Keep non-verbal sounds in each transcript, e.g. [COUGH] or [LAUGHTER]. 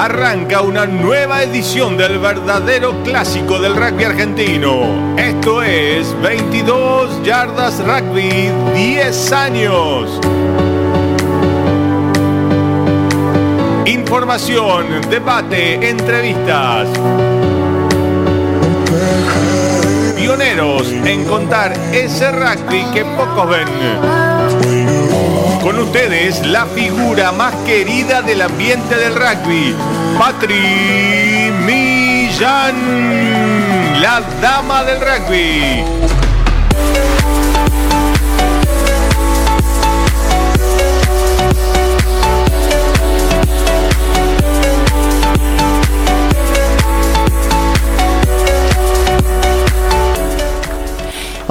Arranca una nueva edición del verdadero clásico del rugby argentino. Esto es 22 Yardas Rugby 10 años. Información, debate, entrevistas. Pioneros en contar ese rugby que pocos ven. Con ustedes, la figura más querida del ambiente del rugby, Patri Millán, la dama del rugby.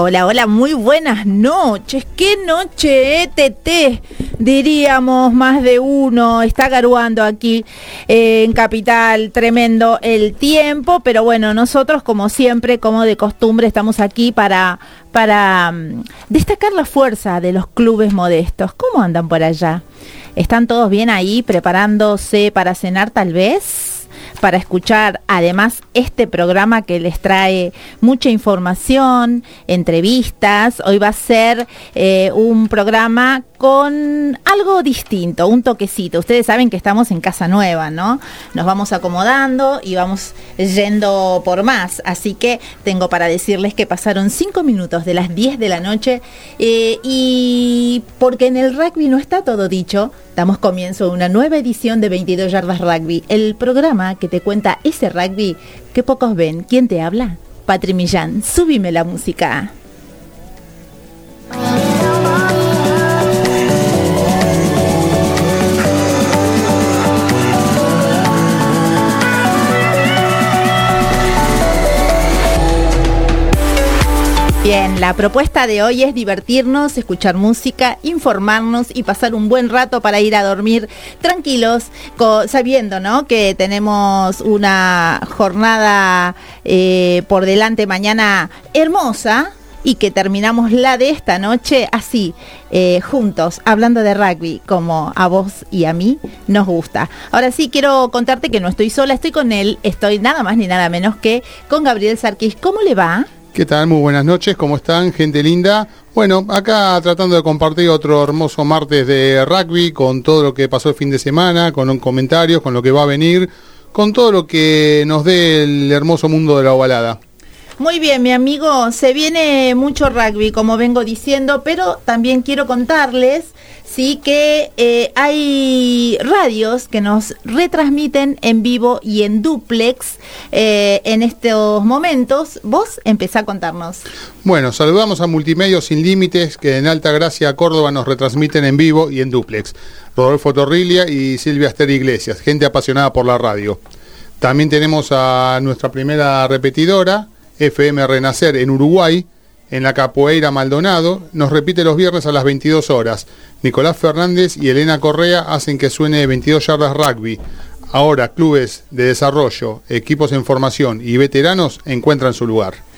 Hola, hola, muy buenas noches. ¿Qué noche, ETT? Diríamos más de uno. Está garuando aquí eh, en Capital. Tremendo el tiempo. Pero bueno, nosotros, como siempre, como de costumbre, estamos aquí para, para um, destacar la fuerza de los clubes modestos. ¿Cómo andan por allá? ¿Están todos bien ahí preparándose para cenar tal vez? Para escuchar además este programa que les trae mucha información, entrevistas. Hoy va a ser eh, un programa con algo distinto, un toquecito. Ustedes saben que estamos en casa nueva, ¿no? Nos vamos acomodando y vamos yendo por más. Así que tengo para decirles que pasaron cinco minutos de las 10 de la noche eh, y porque en el rugby no está todo dicho, damos comienzo a una nueva edición de 22 Yardas Rugby, el programa que te cuenta ese rugby que pocos ven. ¿Quién te habla? Patri Millán, súbime la música. Bien, la propuesta de hoy es divertirnos, escuchar música, informarnos y pasar un buen rato para ir a dormir tranquilos, sabiendo ¿no? que tenemos una jornada eh, por delante mañana hermosa, y que terminamos la de esta noche así, eh, juntos, hablando de rugby, como a vos y a mí nos gusta. Ahora sí, quiero contarte que no estoy sola, estoy con él, estoy nada más ni nada menos que con Gabriel Sarkis. ¿Cómo le va? ¿Qué tal? Muy buenas noches, ¿cómo están, gente linda? Bueno, acá tratando de compartir otro hermoso martes de rugby con todo lo que pasó el fin de semana, con comentarios, con lo que va a venir, con todo lo que nos dé el hermoso mundo de la ovalada. Muy bien, mi amigo, se viene mucho rugby, como vengo diciendo, pero también quiero contarles sí que eh, hay radios que nos retransmiten en vivo y en duplex eh, en estos momentos. Vos empezá a contarnos. Bueno, saludamos a Multimedios Sin Límites que en Alta Gracia, Córdoba, nos retransmiten en vivo y en duplex. Rodolfo Torrilia y Silvia Aster Iglesias, gente apasionada por la radio. También tenemos a nuestra primera repetidora, FM Renacer, en Uruguay, en la Capoeira Maldonado. Nos repite los viernes a las 22 horas. Nicolás Fernández y Elena Correa hacen que suene 22 yardas rugby. Ahora clubes de desarrollo, equipos en formación y veteranos encuentran su lugar.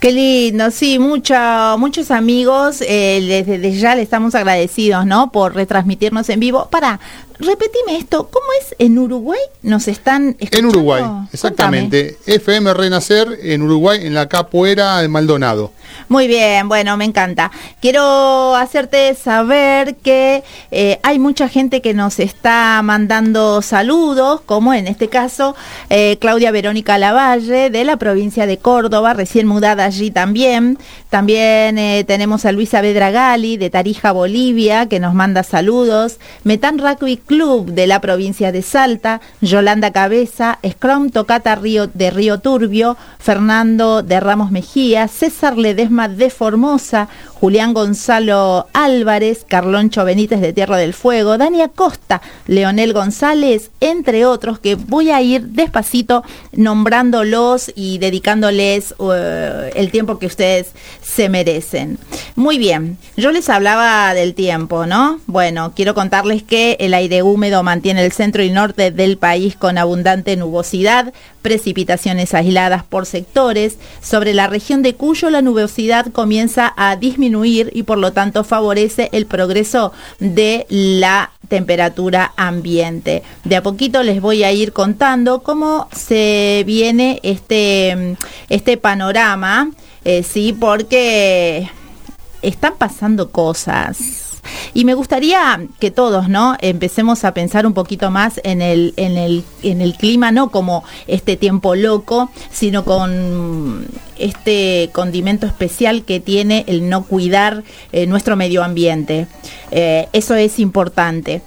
Qué lindo, sí, muchos amigos, eh, desde ya le estamos agradecidos, ¿no? Por retransmitirnos en vivo. Para, repetime esto, ¿cómo es en Uruguay? ¿Nos están escuchando? En Uruguay, exactamente. FM Renacer en Uruguay, en la Capoeira de Maldonado. Muy bien, bueno, me encanta. Quiero hacerte saber que eh, hay mucha gente que nos está mandando saludos, como en este caso eh, Claudia Verónica Lavalle de la provincia de Córdoba, recién mudada allí también. También eh, tenemos a Luisa Bedragali de Tarija, Bolivia, que nos manda saludos. Metan Rugby Club de la provincia de Salta, Yolanda Cabeza, Scrum Tocata Río, de Río Turbio, Fernando de Ramos Mejía, César Ledesma de Formosa, Julián Gonzalo Álvarez, Carloncho Benítez de Tierra del Fuego, Dania Costa, Leonel González, entre otros, que voy a ir despacito nombrándolos y dedicándoles eh, el tiempo que ustedes se merecen. Muy bien, yo les hablaba del tiempo, ¿no? Bueno, quiero contarles que el aire húmedo mantiene el centro y norte del país con abundante nubosidad, precipitaciones aisladas por sectores. Sobre la región de Cuyo la nubosidad comienza a disminuir y por lo tanto favorece el progreso de la temperatura ambiente. De a poquito les voy a ir contando cómo se viene este, este panorama, eh, sí, porque están pasando cosas y me gustaría que todos, ¿no? Empecemos a pensar un poquito más en el, en el, en el clima, no como este tiempo loco, sino con este condimento especial que tiene el no cuidar eh, nuestro medio ambiente. Eh, eso es importante.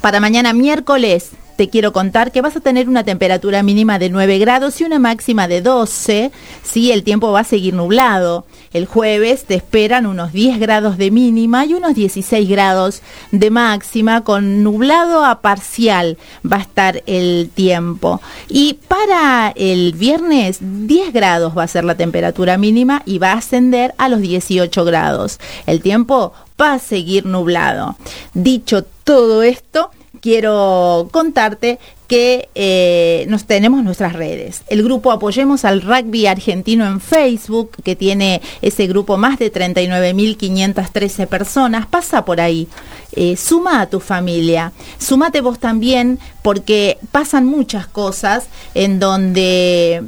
Para mañana miércoles te quiero contar que vas a tener una temperatura mínima de 9 grados y una máxima de 12. Sí, el tiempo va a seguir nublado. El jueves te esperan unos 10 grados de mínima y unos 16 grados de máxima, con nublado a parcial va a estar el tiempo. Y para el viernes 10 grados va a ser la temperatura mínima y va a ascender a los 18 grados. El tiempo va a seguir nublado. Dicho todo esto, quiero contarte que eh, nos tenemos nuestras redes. El grupo Apoyemos al Rugby Argentino en Facebook, que tiene ese grupo más de 39.513 personas, pasa por ahí. Eh, suma a tu familia, sumate vos también, porque pasan muchas cosas en donde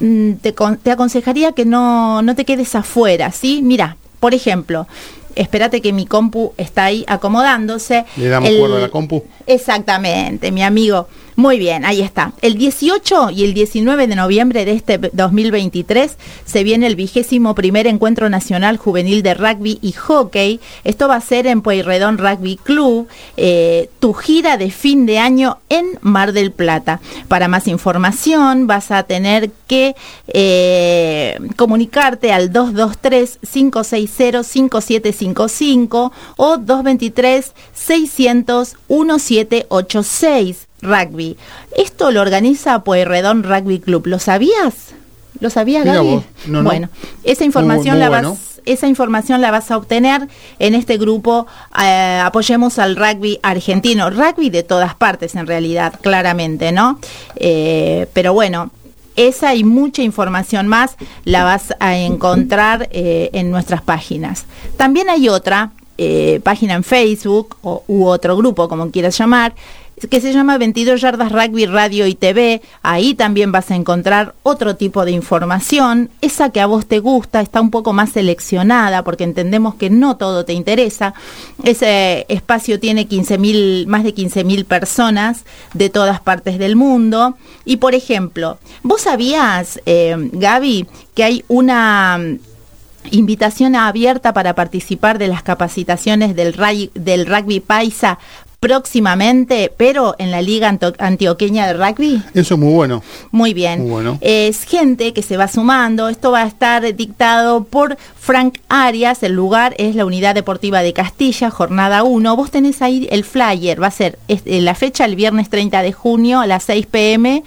mm, te, te, aconsejaría que no, no te quedes afuera, ¿sí? Mira, por ejemplo, espérate que mi compu está ahí acomodándose. Le damos cuerda a la compu. Exactamente, mi amigo. Muy bien, ahí está. El 18 y el 19 de noviembre de este 2023 se viene el vigésimo primer encuentro nacional juvenil de rugby y hockey. Esto va a ser en Pueyrredón Rugby Club, eh, tu gira de fin de año en Mar del Plata. Para más información vas a tener que eh, comunicarte al 223-560-5755 o 223-600-1786 rugby. Esto lo organiza Pueyrredón Rugby Club. ¿Lo sabías? ¿Lo sabías, Gaby? bueno, esa información la vas esa información la vas a obtener en este grupo eh, Apoyemos al Rugby Argentino. Rugby de todas partes, en realidad, claramente, ¿no? Eh, pero bueno, esa y mucha información más la vas a encontrar eh, en nuestras páginas. También hay otra página en Facebook o, u otro grupo, como quieras llamar, que se llama 22 Yardas Rugby Radio y TV. Ahí también vas a encontrar otro tipo de información. Esa que a vos te gusta está un poco más seleccionada porque entendemos que no todo te interesa. Ese espacio tiene 15 más de 15.000 personas de todas partes del mundo. Y por ejemplo, ¿vos sabías, eh, Gaby, que hay una mm, invitación abierta para participar de las capacitaciones del, del rugby paisa próximamente, pero en la Liga Antioqueña de Rugby. Eso es muy bueno. Muy bien. bueno. Es gente que se va sumando. Esto va a estar dictado por Frank Arias. El lugar es la Unidad Deportiva de Castilla, jornada 1. Vos tenés ahí el flyer. Va a ser eh, la fecha el viernes 30 de junio a las 6 pm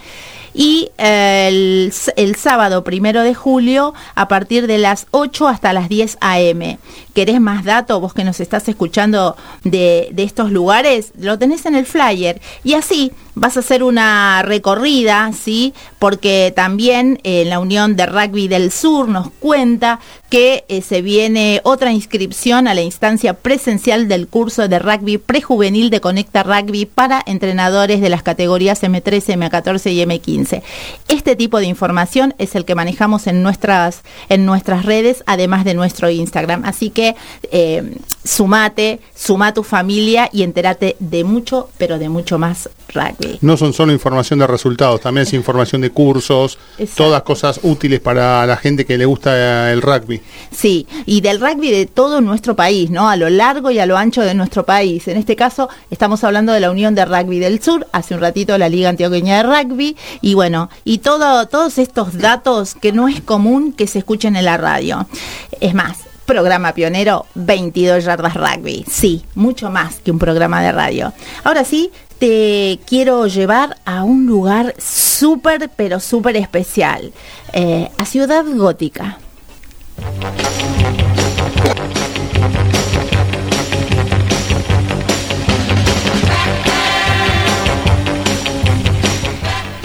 y eh, el, el, sábado primero de julio a partir de las 8 hasta las 10 a.m. ¿Querés más datos? Vos que nos estás escuchando de, de estos lugares, lo tenés en el flyer. Y así vas a hacer una recorrida, ¿sí? Porque también en la Unión de Rugby del Sur nos cuenta que eh, se viene otra inscripción a la instancia presencial del curso de rugby prejuvenil de Conecta Rugby para entrenadores de las categorías M13, M14 y M15. Este tipo de información es el que manejamos en nuestras, en nuestras redes, además de nuestro Instagram. Así que eh, sumate, suma tu familia y entérate de mucho, pero de mucho más rugby. No son solo información de resultados, también es [LAUGHS] información de cursos, todas cosas útiles para la gente que le gusta el rugby. Sí, y del rugby de todo nuestro país, ¿no? A lo largo y a lo ancho de nuestro país. En este caso, estamos hablando de la Unión de Rugby del Sur, hace un ratito la Liga Antioqueña de Rugby, y bueno, y todo, todos estos datos que no es común que se escuchen en la radio. Es más, programa pionero 22 yardas rugby. Sí, mucho más que un programa de radio. Ahora sí, te quiero llevar a un lugar súper, pero súper especial. Eh, a Ciudad Gótica.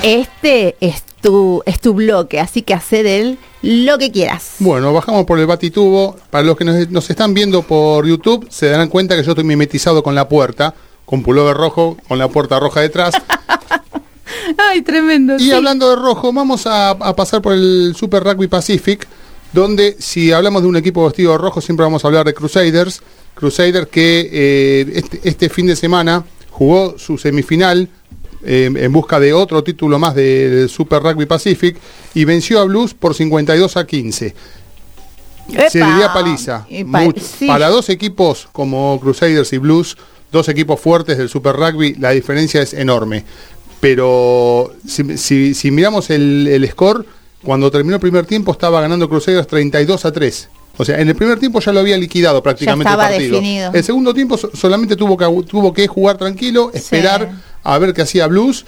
Este es tu, es tu bloque, así que hace de él lo que quieras. Bueno, bajamos por el batitubo. Para los que nos, nos están viendo por YouTube, se darán cuenta que yo estoy mimetizado con la puerta, con pullover rojo, con la puerta roja detrás. [LAUGHS] Ay, tremendo. Y hablando de rojo, vamos a, a pasar por el Super Rugby Pacific, donde si hablamos de un equipo vestido de rojo, siempre vamos a hablar de Crusaders. Crusaders que eh, este, este fin de semana jugó su semifinal eh, en busca de otro título más del Super Rugby Pacific y venció a Blues por 52 a 15. Se diría paliza. Y pa- Mucho. sí. Para dos equipos como Crusaders y Blues, dos equipos fuertes del Super Rugby, la diferencia es enorme. Pero si, si- si miramos el, el score, cuando terminó el primer tiempo estaba ganando Crusaders 32 a 3. O sea, en el primer tiempo ya lo había liquidado prácticamente estaba el partido. definido. El segundo tiempo so- solamente tuvo que, tuvo que jugar tranquilo, esperar a ver qué hacía Blues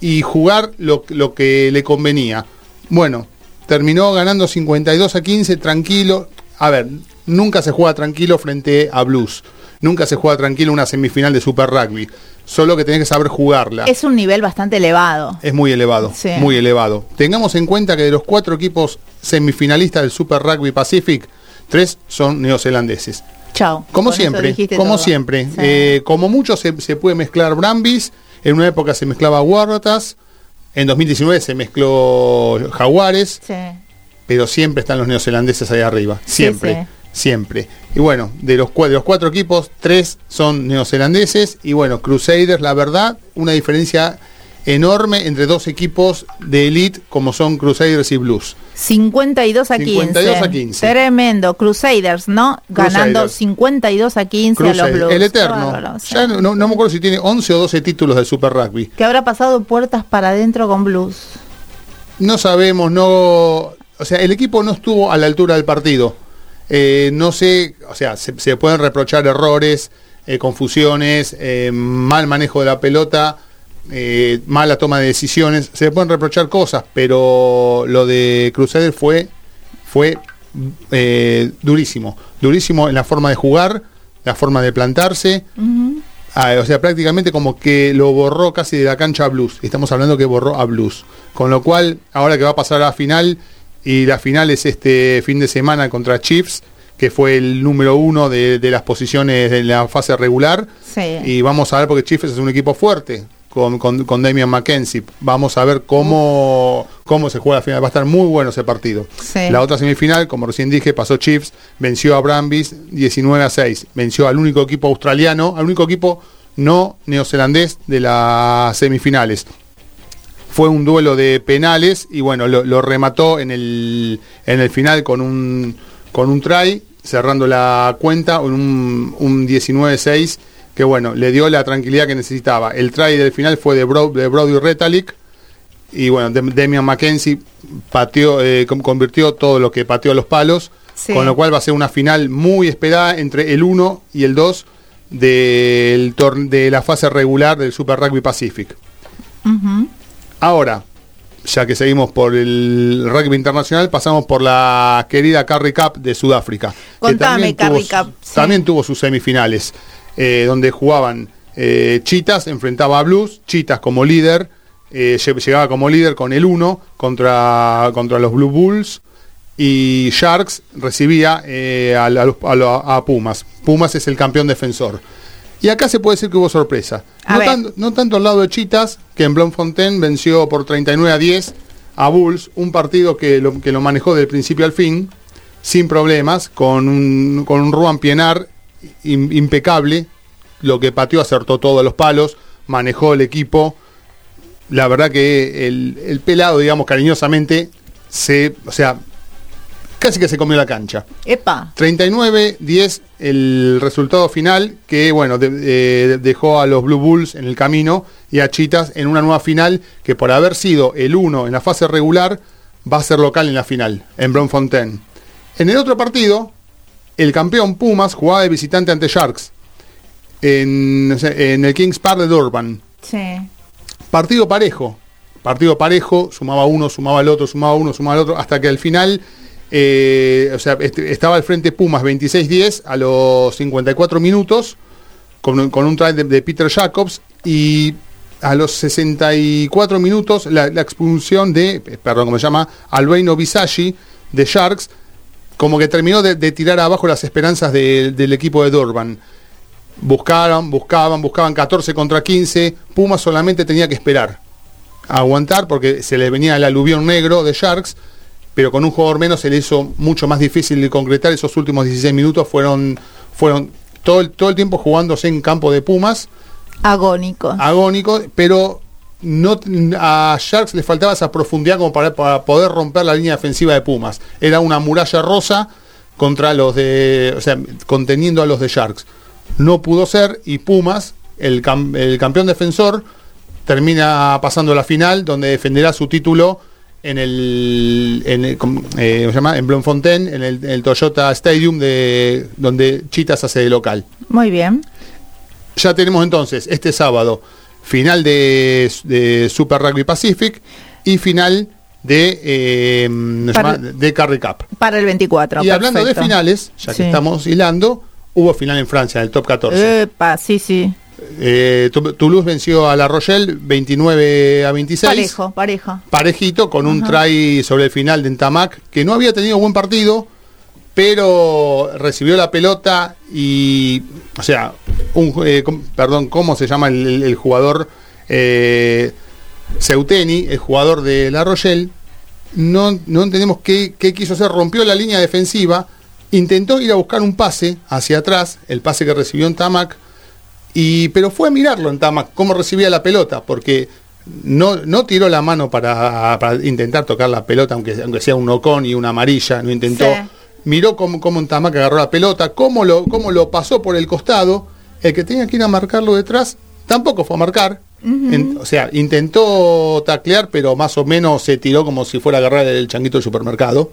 y jugar lo, lo que le convenía. Bueno, terminó ganando 52 a 15, tranquilo. A ver, nunca se juega tranquilo frente a Blues. Nunca se juega tranquilo una semifinal de Super Rugby. Solo que tenés que saber jugarla. Es un nivel bastante elevado. Es muy elevado, Sí. muy elevado. Tengamos en cuenta que de los cuatro equipos semifinalistas del Super Rugby Pacific, tres son neozelandeses. Chao. Como Con siempre, como todo. siempre. Sí. Eh, como mucho se, se puede mezclar Brambis, en una época se mezclaba Waratahs, en 2019 se mezcló Jaguares, Sí. pero siempre están los neozelandeses ahí arriba, siempre, sí. siempre. Y bueno, de los, de los cuatro equipos, tres son neozelandeses y bueno, Crusaders, la verdad, una diferencia enorme entre dos equipos de elite como son Crusaders y Blues. 52 a 15. 52 a 15. Tremendo. Crusaders, ¿no? Ganando Crusaders. 52 a 15 a los Blues. el eterno. bárbaro, sí. Ya no, no- no me acuerdo si tiene 11 o 12 títulos de Super Rugby. Que habrá pasado puertas para adentro con Blues. No sabemos, no. O sea, el equipo no estuvo a la altura del partido. Eh, no sé, o sea, se, se pueden reprochar errores, eh, confusiones, eh, mal manejo de la pelota, eh, mala toma de decisiones. Se pueden reprochar cosas, pero lo de Crusader fue, fue eh, durísimo. Durísimo en la forma de jugar, la forma de plantarse. Ah, o sea, prácticamente como que lo borró casi de la cancha a Blues. Estamos hablando que borró a Blues. Con lo cual, ahora que va a pasar a la final, y la final es este fin de semana contra Chiefs, que fue el número uno de, de las posiciones de la fase regular. Sí. Y vamos a ver, porque Chiefs es un equipo fuerte. Con, con, con Damian McKenzie. Vamos a ver cómo, cómo se juega la final. Va a estar muy bueno ese partido. Sí. La otra semifinal, como recién dije, pasó Chiefs, venció a Brambis 19 a 6. Venció al único equipo australiano, al único equipo no neozelandés de las semifinales. Fue un duelo de penales y bueno, lo, lo remató en el, en el final con un, con un try, cerrando la cuenta, en un, un 19-6, que bueno, le dio la tranquilidad que necesitaba. El try del final fue de, Bro, de Brody Retalic, y bueno, Dem- Damian McKenzie pateó, eh, con- convirtió todo lo que pateó a los palos, Sí. con lo cual va a ser una final muy esperada entre el 1 y el 2 del de la fase regular del Super Rugby Pacific. Ahora, ya que seguimos por el rugby internacional, pasamos por la querida Curry Cup de Sudáfrica. que Contame, también tuvo Curry su- Cup, sí. También tuvo sus semifinales, eh, donde jugaban eh, Chitas, enfrentaba a Blues, Chitas como líder, eh, lle- llegaba como líder con el 1 contra, contra los Blue Bulls. Y Sharks recibía eh, a, a Pumas. Pumas es el campeón defensor. Y acá se puede decir que hubo sorpresa. No, ver. tan- no tanto al lado de Chitas, que en Bloemfontein venció por 39 a 10 a Bulls, un partido que lo, que lo manejó del principio al fin, sin problemas, con un, con un Ruan Pienar im- impecable, lo que pateó acertó todos los palos, manejó el equipo. La verdad que el, el pelado, digamos cariñosamente, se, o sea, casi que se comió la cancha. Epa. 39-10 el resultado final que bueno de- eh, dejó a los Blue Bulls en el camino y a Chitas en una nueva final que por haber sido el 1 en la fase regular va a ser local en la final en Bloemfontein. En el otro partido el campeón Pumas jugaba de visitante ante Sharks en, el Kings Park de Durban. Sí. Partido parejo. partido parejo, sumaba uno, sumaba el otro, sumaba uno, sumaba el otro, hasta que al final, eh, o sea, estaba al frente Pumas 26-10 a los 54 minutos, con, un- con un try de, de Peter Jacobs, y a los 64 minutos la, la expulsión de, perdón, ¿cómo se llama? Albeino Visagi de Sharks, como que terminó de, de tirar abajo las esperanzas de- del equipo de Dorban. Buscaban, buscaban, buscaban 14 contra 15. Pumas solamente tenía que esperar, aguantar, porque se le venía el aluvión negro de Sharks, pero con un jugador menos se le hizo mucho más difícil de concretar. Esos últimos 16 minutos fueron, fueron todo, el, todo el tiempo jugándose en campo de Pumas, Agónico. agónico, pero no, a Sharks le faltaba esa profundidad como para, para poder romper la línea defensiva de Pumas. Era una muralla rosa contra los de, o sea, conteniendo a los de Sharks. No pudo ser y Pumas, el, cam- el campeón defensor, termina pasando a la final donde defenderá su título en el, en el- eh, ¿cómo se llama? en en el, el Toyota Stadium de donde Chitas hace de local. Muy bien. Ya tenemos entonces este sábado final de, de Super Rugby Pacific y final de, eh, de Carry Cup. Para el 24. y hablando de finales, ya que Sí. estamos hilando, hubo final en Francia, en el top 14. Epa, sí, sí. Eh, Toulouse venció a La Rochelle 29 a 26. Parejo, parejo. Parejito, con un try sobre el final de Entamac, que no había tenido buen partido, pero recibió la pelota y, o sea, un, eh, com- perdón, ¿cómo se llama el, el- el jugador? Eh, Seuteni, el jugador de La Rochelle, no, no entendemos qué, qué quiso hacer, rompió la línea defensiva, intentó ir a buscar un pase hacia atrás, el pase que recibió en Tamac, y, pero fue a mirarlo en Tamac, cómo recibía la pelota, porque no, no tiró la mano para, para intentar tocar la pelota, aunque, aunque sea un ocon y una amarilla, no intentó. Sí. Miró cómo, cómo en Tamac agarró la pelota, cómo lo, cómo lo pasó por el costado, el que tenía que ir a marcarlo detrás, tampoco fue a marcar. En- o sea, intentó taclear, pero más o menos se tiró como si fuera a agarrar el changuito del supermercado.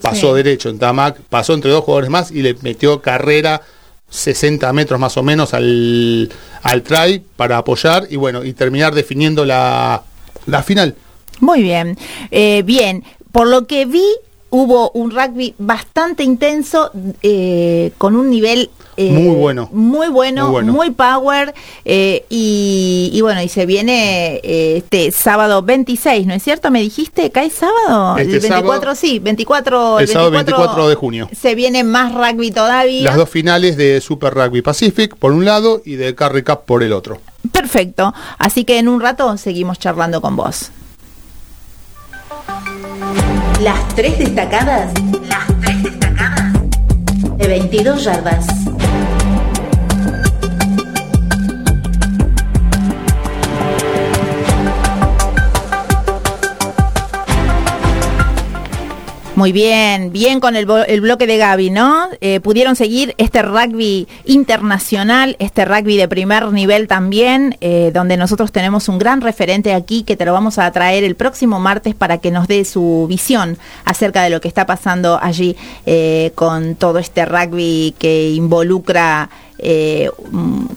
Pasó Sí. derecho en Tamac, pasó entre dos jugadores más y le metió carrera 60 metros más o menos al, al try para apoyar y bueno, y terminar definiendo la, la final. Muy bien. Eh, bien, por lo que vi, hubo un rugby bastante intenso, eh, con un nivel... eh, Muy bueno. Muy bueno, Muy power. eh, y, y bueno, y se viene eh, este sábado 26, ¿no es cierto? ¿Me dijiste? ¿Cae sábado? Este el 24, sábado- sí, 24. El sábado 24 de junio. Se viene más rugby todavía. Las dos finales de Super Rugby Pacific por un lado y de Carry Cup por el otro. Perfecto. Así que en un rato seguimos charlando con vos. Las tres destacadas. Las tres destacadas. De 22 yardas. Muy bien, bien con el, el bloque de Gaby, ¿no? Eh, pudieron seguir este rugby internacional, este rugby de primer nivel también, eh, donde nosotros tenemos un gran referente aquí que te lo vamos a traer el próximo martes para que nos dé su visión acerca de lo que está pasando allí eh, con todo este rugby que involucra eh,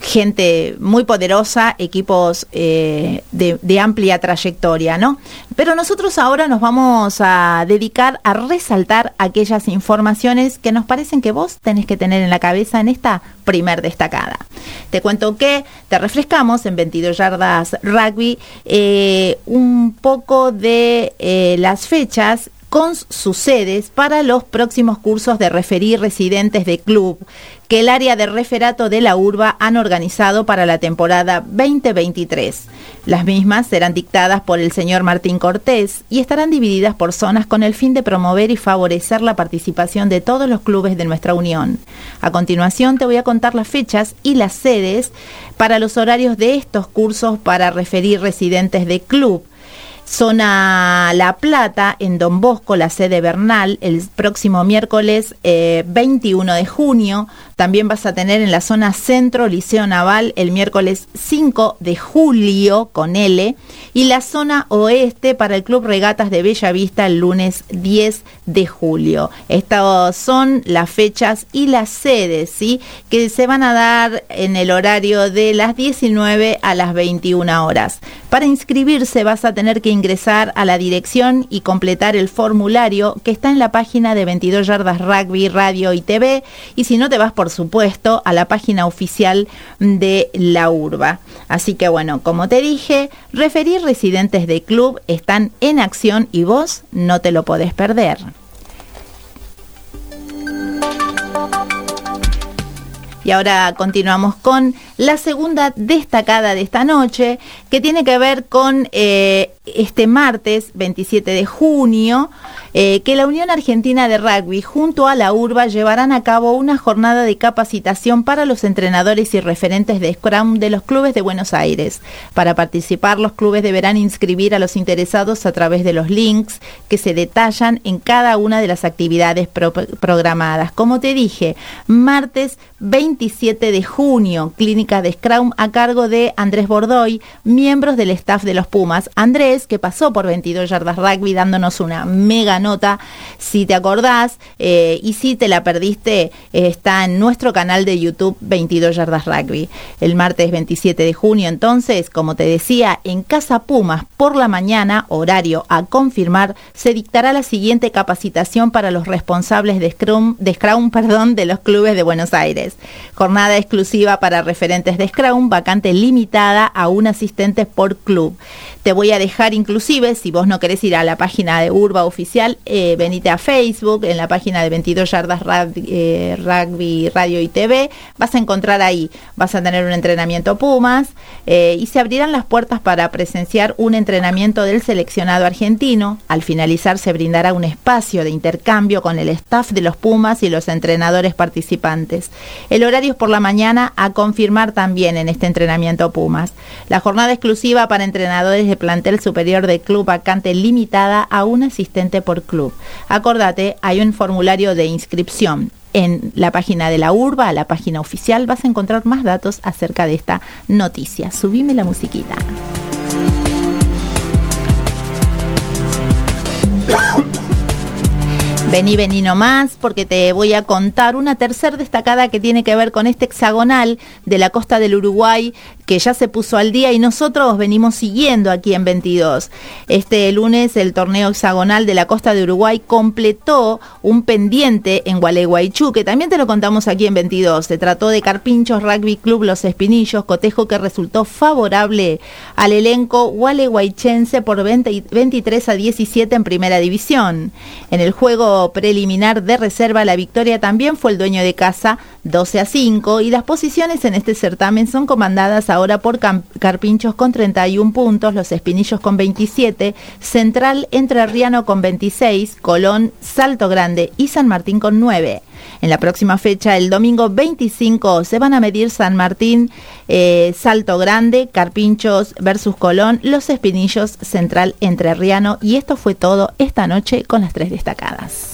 gente muy poderosa, equipos eh, de, amplia trayectoria, ¿no? Pero nosotros ahora nos vamos a dedicar a resaltar aquellas informaciones que nos parecen que vos tenés que tener en la cabeza en esta primer destacada. Te cuento que te refrescamos en 22 yardas rugby eh, un poco de las fechas con sus sedes para los próximos cursos de referir residentes de club que el área de referato de la urba han organizado para la temporada 2023. Las mismas serán dictadas por el señor Martín Cortés y estarán divididas por zonas con el fin de promover y favorecer la participación de todos los clubes de nuestra unión. A continuación te voy a contar las fechas y las sedes para los horarios de estos cursos para referir residentes de club. Zona La Plata, en Don Bosco, la sede Bernal, el próximo miércoles eh, 21 de junio. También vas a tener en la zona centro, Liceo Naval, el miércoles 5 de julio, con L. Y la zona oeste para el Club Regatas de Bella Vista, el lunes 10 de julio. Estas son las fechas y las sedes, ¿sí? Que se van a dar en el horario de las 19 a las 21 horas. Para inscribirse vas a tener que ingresar a la dirección y completar el formulario que está en la página de 22 Yardas Rugby, Radio y TV. Y si no, te vas, por supuesto, a la página oficial de la URBA. Así que bueno, como te dije, referir residentes de club están en acción y vos no te lo podés perder. Y ahora continuamos con la segunda destacada de esta noche, que tiene que ver con eh, este martes 27 de junio, eh, que la Unión Argentina de Rugby junto a la URBA llevarán a cabo una jornada de capacitación para los entrenadores y referentes de Scrum de los clubes de Buenos Aires. Para participar, los clubes deberán inscribir a los interesados a través de los links que se detallan en cada una de las actividades programadas. Como te dije, martes 27 de junio, clínica de Scrum a cargo de Andrés Bordoy, miembros del staff de los Pumas. Andrés, que pasó por 22 yardas rugby dándonos una mega nota, si te acordás, eh, y si te la perdiste, está en nuestro canal de YouTube 22 yardas rugby. El martes 27 de junio, entonces, como te decía, en Casa Pumas por la mañana, horario a confirmar, se dictará la siguiente capacitación para los responsables de Scrum, de Scrum [LAUGHS] perdón, de los clubes de Buenos Aires. Jornada exclusiva para referentes de Scrum, vacante limitada a un asistente por club. Te voy a dejar inclusive, si vos no querés ir a la página de Urba Oficial, eh, venite a Facebook, en la página de 22 Yardas eh, Rugby, Radio y TV, vas a encontrar ahí, vas a tener un entrenamiento Pumas eh, y se abrirán las puertas para presenciar un entrenamiento del seleccionado argentino. Al finalizar se brindará un espacio de intercambio con el staff de los Pumas y los entrenadores participantes. El horario es por la mañana a confirmar también en este entrenamiento Pumas. La jornada exclusiva para entrenadores de plantel superior de club vacante limitada a un asistente por club. Acordate, hay un formulario de inscripción. En la página de la URBA, la página oficial, vas a encontrar más datos acerca de esta noticia. Subime la musiquita. [COUGHS] Vení, vení nomás, porque te voy a contar una tercera destacada que tiene que ver con este hexagonal de la costa del Uruguay que ya se puso al día y nosotros venimos siguiendo aquí en 22. Este lunes el torneo hexagonal de la costa de Uruguay completó un pendiente en Gualeguaychú, que también te lo contamos aquí en 22. Se trató de Carpinchos Rugby Club Los Espinillos, cotejo que resultó favorable al elenco gualeguaychense por 23 a 17 en primera división. En el juego preliminar de reserva, la victoria también fue el dueño de casa 12 a 5 y las posiciones en este certamen son comandadas ahora por Carpinchos con 31 puntos, Los Espinillos con 27, Central Entrerriano con 26, Colón, Salto Grande y San Martín con 9. En la próxima fecha, el domingo 25, se van a medir San Martín, eh, Salto Grande, Carpinchos versus Colón, Los Espinillos, Central Entrerriano y esto fue todo esta noche con las tres destacadas.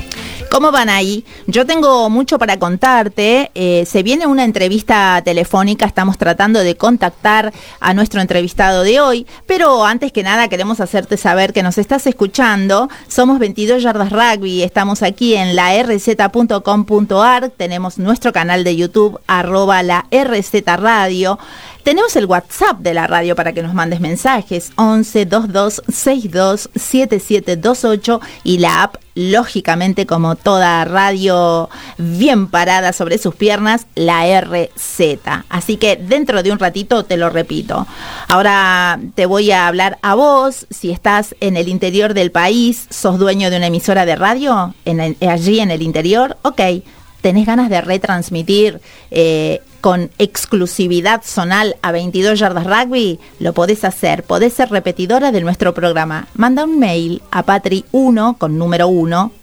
¿Cómo van ahí? Yo tengo mucho para contarte. Eh, se viene una entrevista telefónica, estamos tratando de contactar a nuestro entrevistado de hoy, pero antes que nada queremos hacerte saber que nos estás escuchando. Somos 22 Yardas Rugby, estamos aquí en la rz.com.ar, tenemos nuestro canal de YouTube, arroba la RZ Radio. Tenemos el WhatsApp de la radio para que nos mandes mensajes, 11 22 62 7728 y la app, lógicamente como toda radio bien parada sobre sus piernas, la RZ. Así que dentro de un ratito te lo repito. Ahora te voy a hablar a vos, si estás en el interior del país, sos dueño de una emisora de radio, en allí en el interior, ok tenés ganas de retransmitir eh, con exclusividad zonal a 22 yardas rugby, lo podés hacer. Podés ser repetidora de nuestro programa. Manda un mail a patri1 con número 1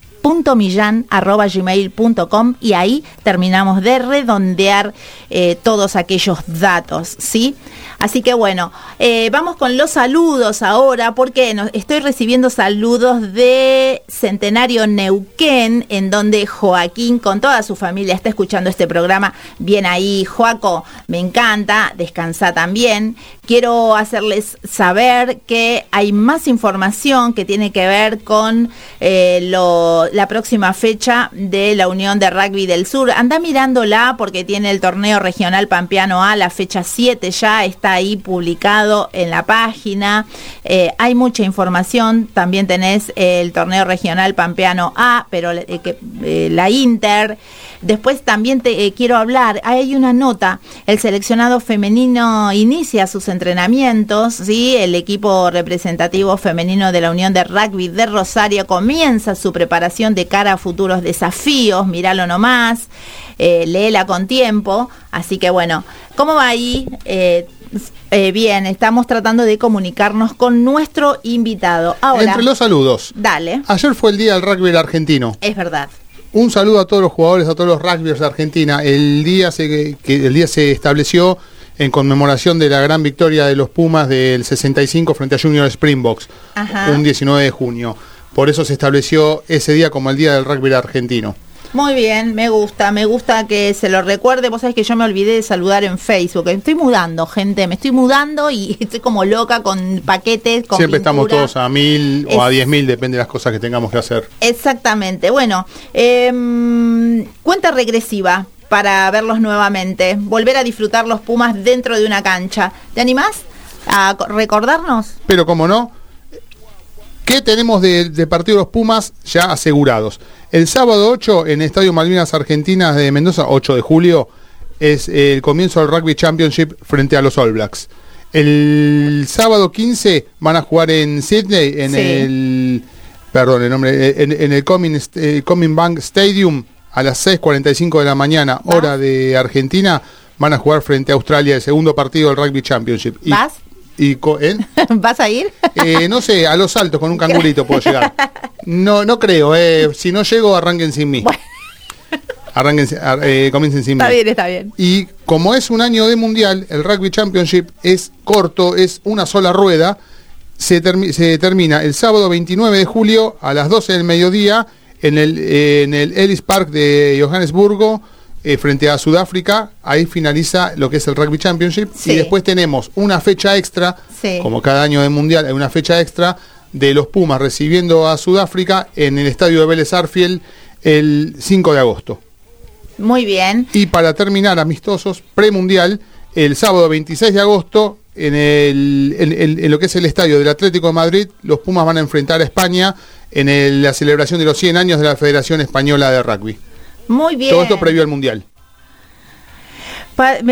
gmail.com y ahí terminamos de redondear eh, todos aquellos datos, ¿sí? Así que bueno, eh, vamos con los saludos ahora, porque estoy recibiendo saludos de Centenario Neuquén, en donde Joaquín con toda su familia está escuchando este programa. Bien ahí, Joaco, me encanta, descansa también. Quiero hacerles saber que hay más información que tiene que ver con eh, la próxima fecha de la Unión de Rugby del Sur. Anda mirándola porque tiene el torneo regional Pampeano A, la fecha 7 ya está ahí publicado en la página. Eh, hay mucha información. También tenés el torneo regional Pampeano A, pero eh, eh, la Inter. Después también te quiero hablar, hay una nota, el seleccionado femenino inicia sus entrenamientos, ¿sí? el equipo representativo femenino de la Unión de Rugby de Rosario comienza su preparación de cara a futuros desafíos, míralo nomás, léela con tiempo, así que bueno, ¿cómo va ahí? Eh, bien, estamos tratando de comunicarnos con nuestro invitado. Ahora, Entre los saludos. Dale. Ayer fue el día del rugby argentino. Es verdad. Un saludo a todos los jugadores, a todos los rugbyers de Argentina. El día se, que el día se estableció en conmemoración de la gran victoria de los Pumas del 65 frente a Junior Springboks, un 19 de junio. Por eso se estableció ese día como el día del rugby argentino. Muy bien, me gusta, me gusta que se lo recuerde. Vos sabés que yo me olvidé de saludar en Facebook. Estoy mudando, gente, me estoy mudando y [LAUGHS] estoy como loca con paquetes. Con Siempre estamos todos a mil o a diez mil, depende de las cosas que tengamos que hacer. Exactamente. Bueno, em, cuenta regresiva para verlos nuevamente. Volver a disfrutar los Pumas dentro de una cancha. ¿Te animás a recordarnos? Pero como no, ¿qué tenemos de, de partido de los Pumas ya asegurados? El sábado 8 en Estadio Malvinas Argentinas de Mendoza, 8 de julio, es el comienzo del Rugby Championship frente a los All Blacks. El sábado 15 van a jugar en Sydney, en el. Perdón, el nombre. En, el Coming, eh, Coming Bank Stadium a las 6:45 de la mañana, hora de Argentina. Van a jugar frente a Australia el segundo partido del Rugby Championship. ¿Vas? Y, [LAUGHS] ¿Vas a ir? Eh, no sé, a los saltos con un cangurito puedo llegar. No, no creo. Eh. Si no llego, arranquen sin mí. Arranquen, eh, comiencen sin mí. Está bien, está bien. Y como es un año de mundial, el Rugby Championship es corto, es una sola rueda. Se, se termina el sábado 29 de julio a las 12 del mediodía en el, en el Ellis Park de Johannesburgo eh, frente a Sudáfrica, ahí finaliza lo que es el Rugby Championship. Y después tenemos una fecha extra, como cada año de Mundial hay una fecha extra, de los Pumas recibiendo a Sudáfrica en el estadio de Vélez Arfiel el 5 de agosto. Muy bien. Y para terminar, amistosos, premundial, el sábado 26 de agosto, en, el, en, lo que es el estadio del Atlético de Madrid, los Pumas van a enfrentar a España en la celebración de los 100 años de la Federación Española de Rugby. Muy bien. Todo esto previo al Mundial.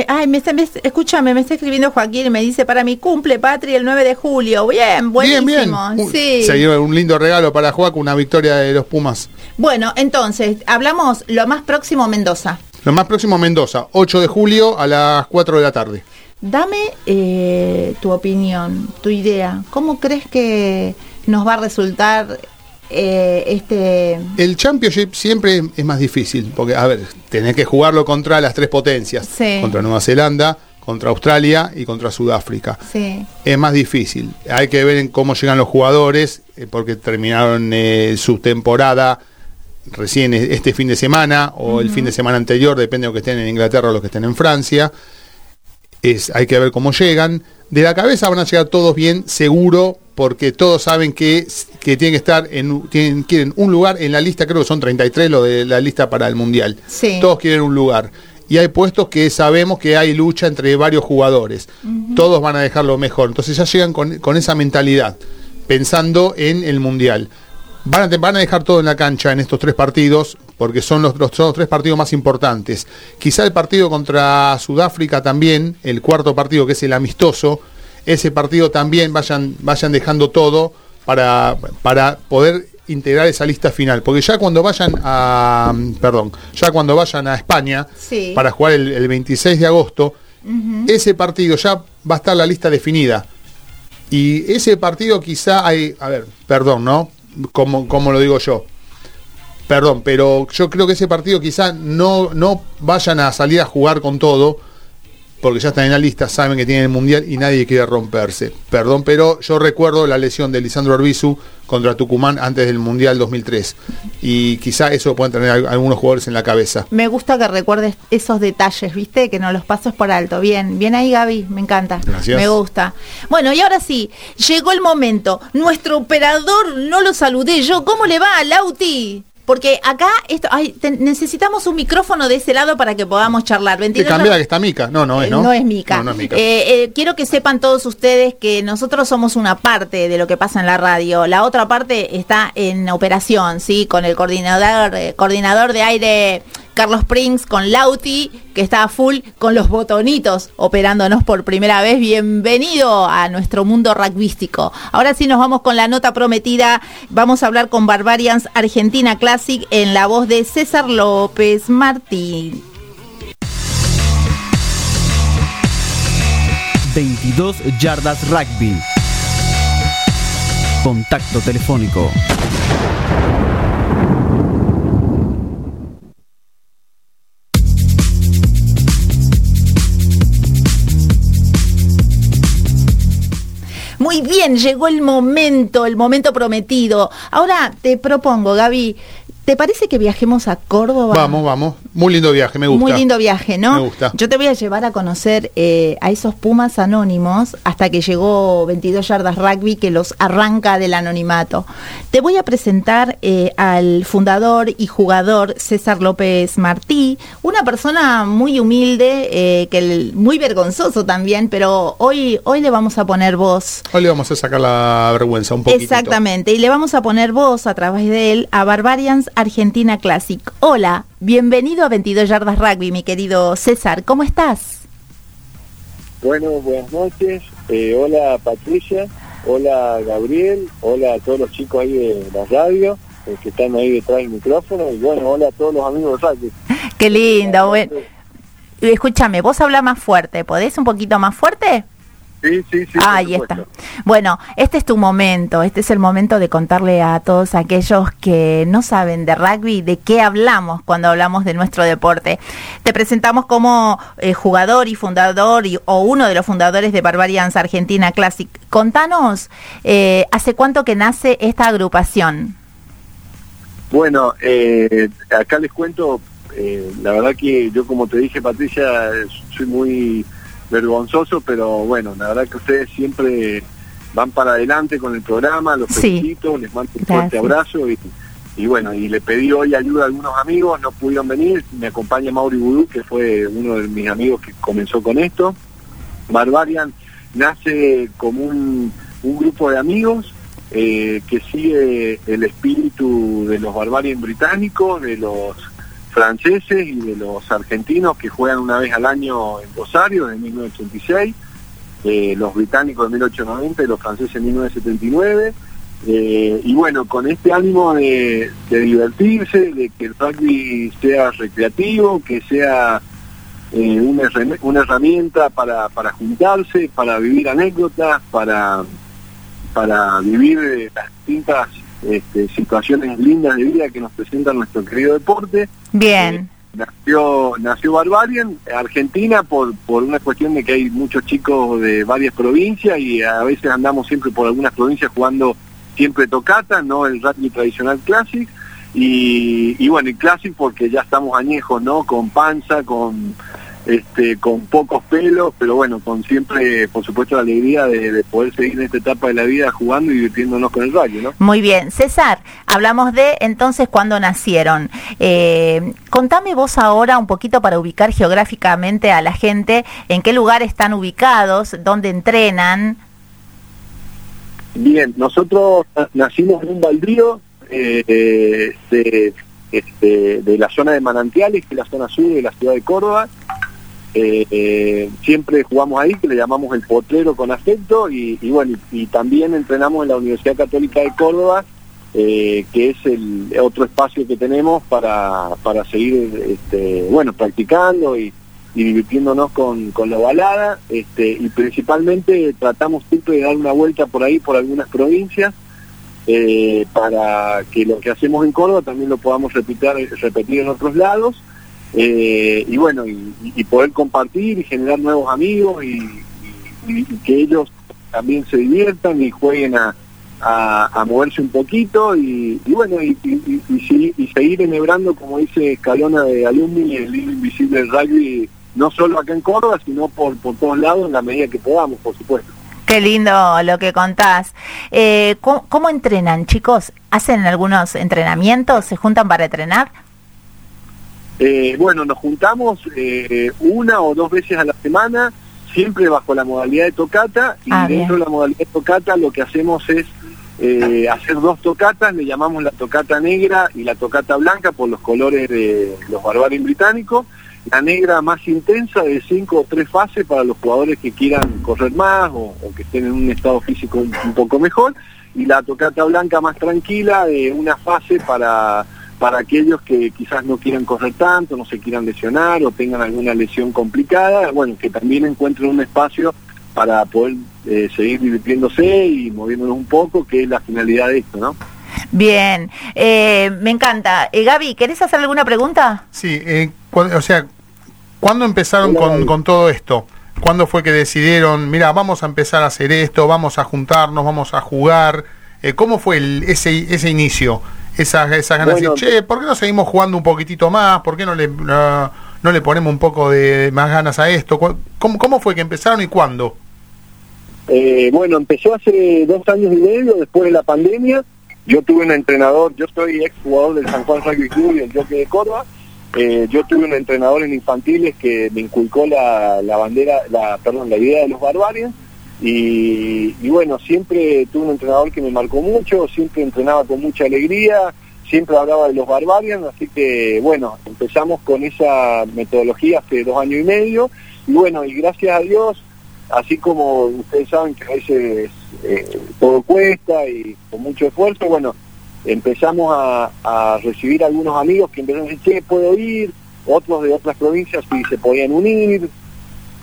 ay, me, escúchame, me está escribiendo Joaquín y me dice, para mi cumple, Patri, el 9 de julio. Bien, buenísimo. Bien, bien. Sí. Se un lindo regalo para Joaquín, una victoria de los Pumas. Bueno, entonces, hablamos lo más próximo Mendoza. Lo más próximo Mendoza, 8 de julio a las 4 de la tarde. Dame eh, tu opinión, tu idea. ¿Cómo crees que nos va a resultar eh, este... El Championship siempre es más difícil, porque, a ver, tenés que jugarlo contra las tres potencias, contra Nueva Zelanda, contra Australia y contra Sudáfrica. Es más difícil. Hay que ver en cómo llegan los jugadores, eh, porque terminaron eh, su temporada recién este fin de semana o el fin de semana anterior, depende de lo que estén en Inglaterra o los que estén en Francia. Es, hay que ver cómo llegan. De la cabeza van a llegar todos bien, seguro, porque todos saben que, que tienen que estar en tienen, quieren un lugar en la lista, creo que son 33 lo de la lista para el Mundial. Todos quieren un lugar. Y hay puestos que sabemos que hay lucha entre varios jugadores. Todos van a dejar lo mejor. Entonces ya llegan con, esa mentalidad, pensando en el Mundial. Van a, van a, dejar todo en la cancha en estos tres partidos, porque son los, los, son los tres partidos más importantes. Quizá el partido contra Sudáfrica también, el cuarto partido que es el amistoso, ese partido también vayan, vayan dejando todo para, para poder integrar esa lista final. Porque ya cuando vayan a. Perdón, ya cuando vayan a España para jugar el, 26 de agosto, ese partido ya va a estar la lista definida. Y ese partido quizá hay. A ver, perdón, ¿no? Como, como lo digo yo. Perdón, pero yo creo que ese partido quizá no, no vayan a salir a jugar con todo, porque ya están en la lista, saben que tienen el mundial y nadie quiere romperse. Perdón, pero yo recuerdo la lesión de Lisandro Arbizu contra Tucumán antes del mundial 2003 y quizá eso pueden tener al- algunos jugadores en la cabeza. Me gusta que recuerdes esos detalles, ¿viste? Que no los pases por alto. Bien, bien ahí Gaby, me encanta. Gracias. Me gusta. Bueno, y ahora sí, llegó el momento. Nuestro operador no lo saludé yo. ¿Cómo le va, Lauti? Porque acá esto, ay, te- necesitamos un micrófono de ese lado para que podamos charlar. Que 22 cambia que está Mica. No, no es, Eh, ¿no? No es Mica. No, no es Mica. Eh, eh, quiero que sepan todos ustedes que nosotros somos una parte de lo que pasa en la radio. La otra parte está en operación, ¿sí? Con el coordinador, eh, coordinador de aire Carlos Prince, con Lauti, que está a full con los botonitos operándonos por primera vez. Bienvenido a nuestro mundo rugbyístico. Ahora sí nos vamos con la nota prometida. Vamos a hablar con Barbarians Argentina Classic en la voz de César López Martín. 22 yardas rugby. Contacto telefónico. Muy bien, llegó el momento, el momento prometido. Ahora te propongo, Gaby, ¿te parece que viajemos a Córdoba? Vamos, vamos. Muy lindo viaje, me gusta. Muy lindo viaje, ¿no? Me gusta. Yo te voy a llevar a conocer eh, a esos Pumas anónimos hasta que llegó 22 Yardas Rugby que los arranca del anonimato. Te voy a presentar eh, al fundador y jugador César López Martí, una persona muy humilde, eh, que el- muy vergonzoso también, pero hoy, hoy le vamos a poner voz. Hoy le vamos a sacar la vergüenza un poquito. Exactamente, y le vamos a poner voz a través de él a Barbarians Argentina Classic. Hola, bienvenido a 22 Yardas Rugby, mi querido César, ¿cómo estás? Bueno, buenas noches. Eh, hola Patricia, hola Gabriel, hola a todos los chicos ahí de la radio eh, que están ahí detrás del micrófono y bueno, hola a todos los amigos de radio. Qué lindo, bueno. Escúchame, vos habla más fuerte, ¿podés un poquito más fuerte? Sí, sí, sí. Ah, ahí está. Bueno, este es tu momento, este es el momento de contarle a todos aquellos que no saben de rugby de qué hablamos cuando hablamos de nuestro deporte. Te presentamos como eh, jugador y fundador y- o uno de los fundadores de Barbarians Argentina Classic. Contanos, eh, ¿hace cuánto que nace esta agrupación? Bueno, eh, acá les cuento, eh, la verdad que yo como te dije Patricia, soy muy vergonzoso, pero bueno, la verdad que ustedes siempre van para adelante con el programa, los Sí. felicito, les mando un fuerte Gracias. abrazo y, y bueno, y le pedí hoy ayuda a algunos amigos, no pudieron venir, me acompaña Mauri Vudú, que fue uno de mis amigos que comenzó con esto. Barbarian nace como un, un grupo de amigos eh, que sigue el espíritu de los Barbarian británicos, de los franceses y de los argentinos que juegan una vez al año en Rosario, en 1986, eh, los británicos en 1890 y los franceses en 1979. Eh, y bueno, con este ánimo de, de divertirse, de que el rugby sea recreativo, que sea eh, una, herrami- una herramienta para, juntarse, para vivir anécdotas, para, para vivir las distintas este, situaciones lindas de vida que nos presenta nuestro querido deporte. Bien, Nació, nació Barbarian, Argentina, por, por una cuestión de que hay muchos chicos de varias provincias y a veces andamos siempre por algunas provincias jugando siempre tocata, no el rugby tradicional classic. Y, y bueno, el classic porque ya estamos añejos, ¿no? Con panza, con este, con pocos pelos, pero bueno, con siempre, por supuesto, la alegría de, de poder seguir en esta etapa de la vida jugando y divirtiéndonos con el rugby, ¿no? muy bien. César, hablamos de entonces cuándo nacieron. Eh, contame vos ahora un poquito para ubicar geográficamente a la gente en qué lugar están ubicados, dónde entrenan. Bien, nosotros na- nacimos en un baldío eh, de, este, de la zona de Manantiales, que es la zona sur de la ciudad de Córdoba. Eh, siempre jugamos ahí, que le llamamos el potrero con afecto, y, bueno, y, también entrenamos en la Universidad Católica de Córdoba, eh, que es el otro espacio que tenemos para, para seguir este, bueno, practicando y, divirtiéndonos con, con la balada, este, y principalmente tratamos siempre de dar una vuelta por ahí, por algunas provincias, eh, para que lo que hacemos en Córdoba también lo podamos repetir, repetir en otros lados eh, y bueno, y, poder compartir y generar nuevos amigos y, que ellos también se diviertan y jueguen a, a, moverse un poquito y, y bueno, y, y, seguir enhebrando, como dice Escalona de Alumni, el hilo invisible del rugby, no solo acá en Córdoba, sino por, por todos lados en la medida que podamos, por supuesto. Qué lindo lo que contás. Eh, ¿cómo, cómo entrenan, chicos? ¿Hacen algunos entrenamientos? ¿Se juntan para entrenar? Eh, bueno, nos juntamos eh, una o dos veces a la semana, siempre bajo la modalidad de tocata, y Ah, dentro bien. de la modalidad de tocata lo que hacemos es eh, hacer dos tocatas, le llamamos la tocata negra y la tocata blanca por los colores de los barbarios británicos. La negra más intensa de cinco o tres fases para los jugadores que quieran correr más o, o que estén en un estado físico un, un poco mejor. Y la tocata blanca más tranquila de una fase para, para aquellos que quizás no quieran correr tanto, no se quieran lesionar o tengan alguna lesión complicada. Bueno, que también encuentren un espacio para poder eh, seguir divirtiéndose y moviéndonos un poco, que es la finalidad de esto, ¿no? Bien, eh, me encanta. Eh, Gaby, ¿querés hacer alguna pregunta? Sí, eh, cu- o sea, ¿cuándo empezaron Hola, con, Gaby. con todo esto? ¿Cuándo fue que decidieron, mira, vamos a empezar a hacer esto, vamos a juntarnos, vamos a jugar? Eh, ¿Cómo fue el- ese, ese inicio? Esas, esas ganas Bueno, de decir, che, ¿por qué no seguimos jugando un poquitito más? ¿Por qué no le, no, no le ponemos un poco de más ganas a esto? ¿Cu- ¿Cómo, ¿Cómo fue que empezaron y cuándo? Eh, bueno, empezó hace dos años y medio, después de la pandemia. Yo tuve un entrenador, yo soy ex jugador del San Juan Rugby Club y el Jockey de Córdoba. Eh, yo tuve un entrenador en infantiles que me inculcó la, la bandera, la, perdón, la idea de los Barbarians. Y, y bueno, siempre tuve un entrenador que me marcó mucho, siempre entrenaba con mucha alegría, siempre hablaba de los Barbarians, así que bueno, empezamos con esa metodología hace dos años y medio. Y bueno, y gracias a Dios así como ustedes saben que a veces eh, todo cuesta y con mucho esfuerzo, bueno, empezamos a, a recibir algunos amigos que empezaron a decir, che, puedo ir, otros de otras provincias si se podían unir,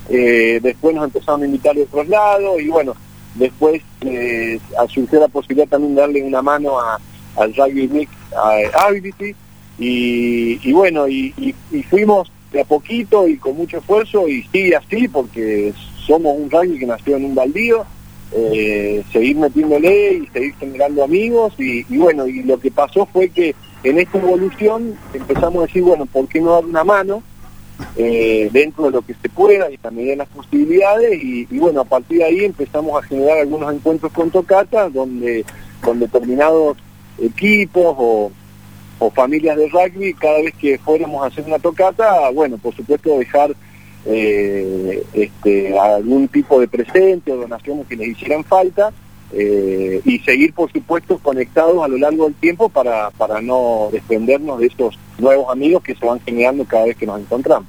eh, después nos empezaron a invitar de otros lados y bueno, después eh, surgió la posibilidad también de darle una mano a- al Rugby Mix a Ability y, y bueno, y, y- fuimos de a poquito y con mucho esfuerzo y sigue así porque somos un rugby que nació en un baldío, eh, seguir metiéndole y seguir generando amigos y, y bueno, y lo que pasó fue que en esta evolución empezamos a decir, bueno, ¿por qué no dar una mano? Eh, dentro de lo que se pueda y también las posibilidades y, bueno, a partir de ahí empezamos a generar algunos encuentros con Tocata donde con determinados equipos o, o familias de rugby, cada vez que fuéramos a hacer una tocata, bueno, por supuesto dejar eh, este, algún tipo de presente o donaciones que les hicieran falta eh, y seguir, por supuesto, conectados a lo largo del tiempo para, para no desprendernos de estos nuevos amigos que se van generando cada vez que nos encontramos.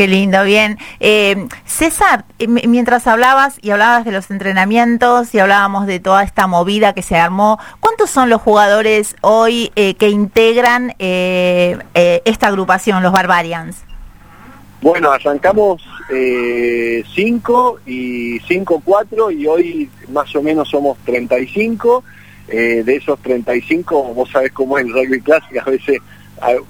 Qué lindo, bien. Eh, César, eh, mientras hablabas y hablabas de los entrenamientos y hablábamos de toda esta movida que se armó, ¿cuántos son los jugadores hoy eh, que integran eh, eh, esta agrupación, los Barbarians? Bueno, arrancamos 5 y 5, 4 y hoy más o menos somos 35. Eh, de esos 35, vos sabés cómo es el rugby clásico, a veces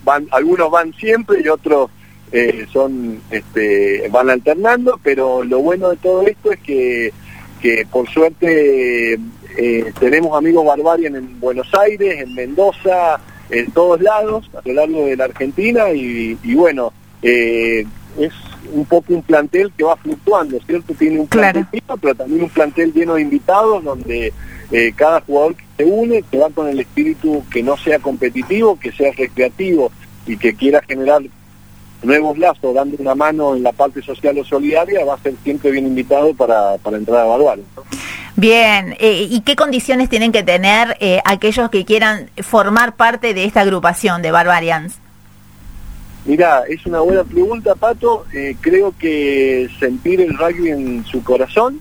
van, algunos van siempre y otros eh, son este, van alternando, pero lo bueno de todo esto es que, que por suerte eh, tenemos amigos Barbarian en Buenos Aires, en Mendoza, en todos lados, a lo largo de la Argentina y, y bueno, eh, es un poco un plantel que va fluctuando, ¿cierto? Tiene un plantel Claro. pero también un plantel lleno de invitados donde eh, cada jugador que se une, que va con el espíritu que no sea competitivo, que sea recreativo y que quiera generar nuevos lazos, dando una mano en la parte social o solidaria, va a ser siempre bien invitado para, para entrar a evaluar. ¿no? Bien, eh, ¿y qué condiciones tienen que tener eh, aquellos que quieran formar parte de esta agrupación de Barbarians? Mira, es una buena pregunta, Pato. Eh, creo que sentir el rugby en su corazón,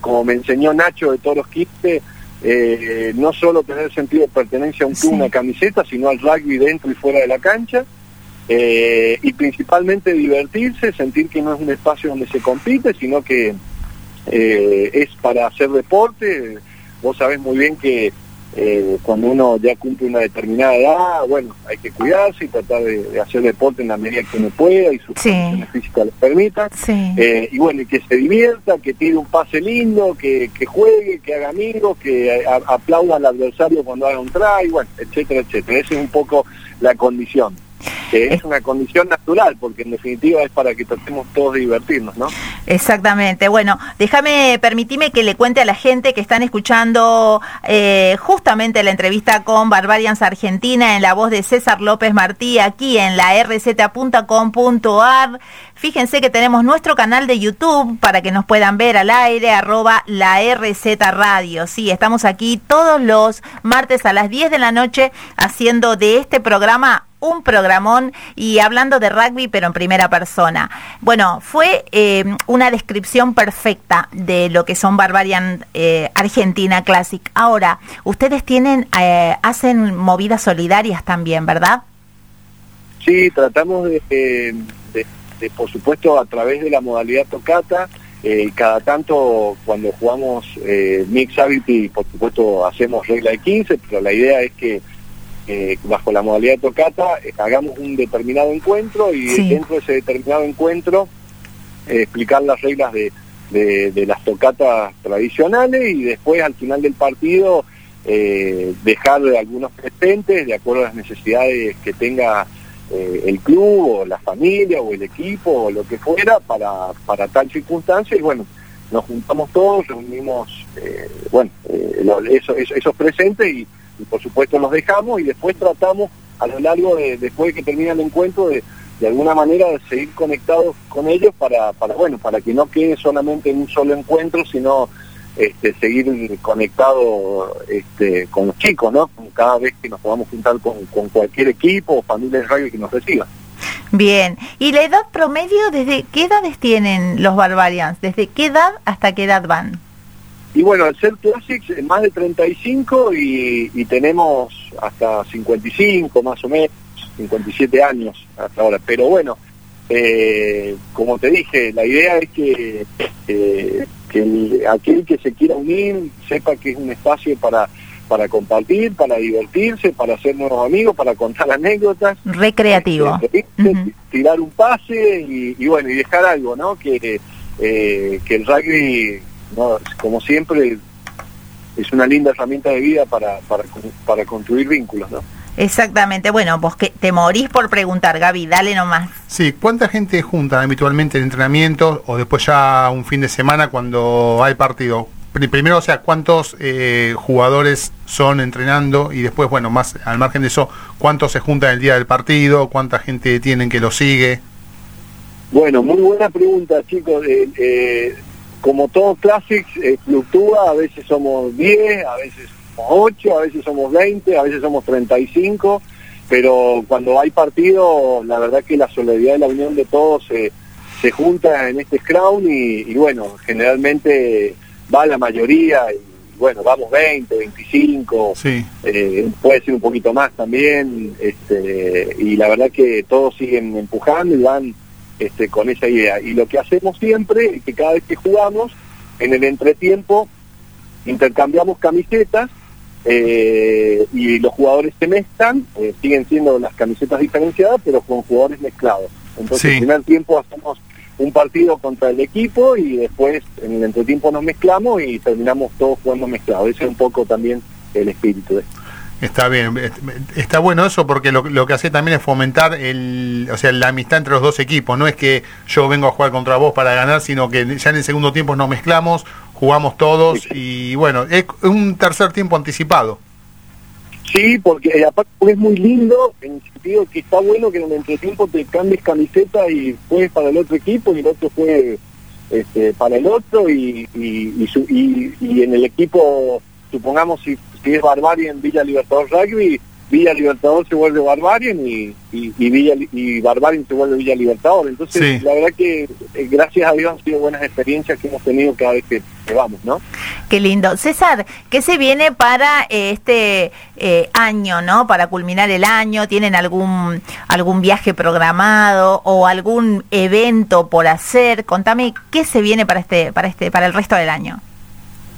como me enseñó Nacho de Toros Quispe, eh, no solo tener sentido de pertenencia a un club, Sí. una camiseta, sino al rugby dentro y fuera de la cancha. Eh, y principalmente divertirse, sentir que no es un espacio donde se compite, sino que eh, es para hacer deporte. Vos sabés muy bien que eh, cuando uno ya cumple una determinada edad, bueno, hay que cuidarse y tratar de, de hacer deporte en la medida que uno pueda y sus Sí. condiciones físicas lo permitan. Sí. Eh, y bueno, y que se divierta, que tire un pase lindo, que, que juegue, que haga amigos, que a- aplauda al adversario cuando haga un try, bueno, etcétera, etcétera. Esa es un poco la condición. Que es una condición natural, porque en definitiva es para que tratemos todos de divertirnos, ¿no? Exactamente. Bueno, déjame, permitime que le cuente a la gente que están escuchando eh, justamente la entrevista con Barbarians Argentina en la voz de César López Martí aquí en la rz.com.ar. Fíjense que tenemos nuestro canal de YouTube para que nos puedan ver al aire, arroba la RZ Radio. Sí, estamos aquí todos los martes a las 10 de la noche haciendo de este programa un programón y hablando de rugby, pero en primera persona. Bueno, fue eh, una descripción perfecta de lo que son Barbarian eh, Argentina Classic. Ahora, ustedes tienen, eh, hacen movidas solidarias también, ¿verdad? Sí, tratamos de, eh, de- por supuesto, a través de la modalidad tocata, eh, cada tanto cuando jugamos eh, Mix Habity, por supuesto, hacemos regla de 15, pero la idea es que eh, bajo la modalidad tocata eh, hagamos un determinado encuentro y Sí. dentro de ese determinado encuentro explicar las reglas de, de- de las tocatas tradicionales y después al final del partido dejar algunos presentes de acuerdo a las necesidades que tenga eh, el club o la familia o el equipo o lo que fuera para, para tal circunstancia y bueno, nos juntamos todos, reunimos eh, bueno, eh, esos presentes y, y por supuesto los dejamos y después tratamos a lo largo de, después de que termina el encuentro de, de alguna manera de seguir conectados con ellos para, para bueno, para que no quede solamente en un solo encuentro, sino este, seguir conectado este, con los chicos, ¿no? Cada vez que nos podamos juntar con, con cualquier equipo o familia de rugby que nos reciba. Bien. ¿Y la edad promedio, desde qué edades tienen los Barbarians? ¿Desde qué edad hasta qué edad van? Y bueno, al ser Classics es más de 35 y, y tenemos hasta 55 más o menos, 57 años hasta ahora. Pero bueno, eh, como te dije, la idea es que, eh, que el- aquel que se quiera unir sepa que es un espacio para, para compartir, para divertirse, para hacer nuevos amigos, para contar anécdotas. Recreativo. Este, Ujú. tirar un pase y, y bueno, y dejar algo, ¿no? Que, eh, que el rugby, ¿no? como siempre, es una linda herramienta de vida para, para, para construir vínculos, ¿no? Exactamente. Bueno, pues que te morís por preguntar, Gaby, dale nomás. Sí, ¿cuánta gente juntan habitualmente en entrenamientos o después ya un fin de semana cuando hay partido? Pri- Primero, o sea, ¿cuántos eh, jugadores son entrenando? Y después, bueno, más al margen de eso, ¿cuántos se juntan el día del partido? ¿Cuánta gente tienen que lo sigue? Bueno, muy buena pregunta, chicos. Eh, eh, como todo Classics, eh, fluctúa, a veces somos 10, a veces 8, a veces somos 20, a veces somos 35, pero cuando hay partido, la verdad que la solidaridad y la unión de todos se, se junta en este Scrum y, y bueno, generalmente va la mayoría y bueno, vamos 20, 25, Sí. eh, puede ser un poquito más también, este, y la verdad que todos siguen empujando y van este, con esa idea. Y lo que hacemos siempre es que cada vez que jugamos, en el entretiempo, intercambiamos camisetas eh, y los jugadores se mezclan, eh, siguen siendo las camisetas diferenciadas, pero con jugadores mezclados. Entonces, Sí. en el primer tiempo hacemos un partido contra el equipo y después en el entretiempo nos mezclamos y terminamos todos jugando mezclados. Ese es un poco también el espíritu de esto. Está bien, est- está bueno eso porque lo, lo que hace también es fomentar el, o sea, la amistad entre los dos equipos. No es que yo vengo a jugar contra vos para ganar, sino que ya en el segundo tiempo nos mezclamos, jugamos todos Sí. y bueno, es un tercer tiempo anticipado. Sí, porque aparte es muy lindo en el sentido que está bueno que en el entretiempo te cambies camiseta y juegues para el otro equipo y el otro juegue este, para el otro y, y, y, su- y- y en el equipo, supongamos si, si es Barbarian Villa Libertador Rugby, Villa Libertador se vuelve Barbarian y, y, y Villa, y Barbarian se vuelve Villa Libertador. Entonces, Sí. la verdad que eh, gracias a Dios han sido buenas experiencias que hemos tenido cada vez que, que vamos, ¿no? Qué lindo. César, ¿qué se viene para eh, este eh, año, no? Para culminar el año, ¿tienen algún algún viaje programado o algún evento por hacer? Contame qué se viene para este para este para el resto del año.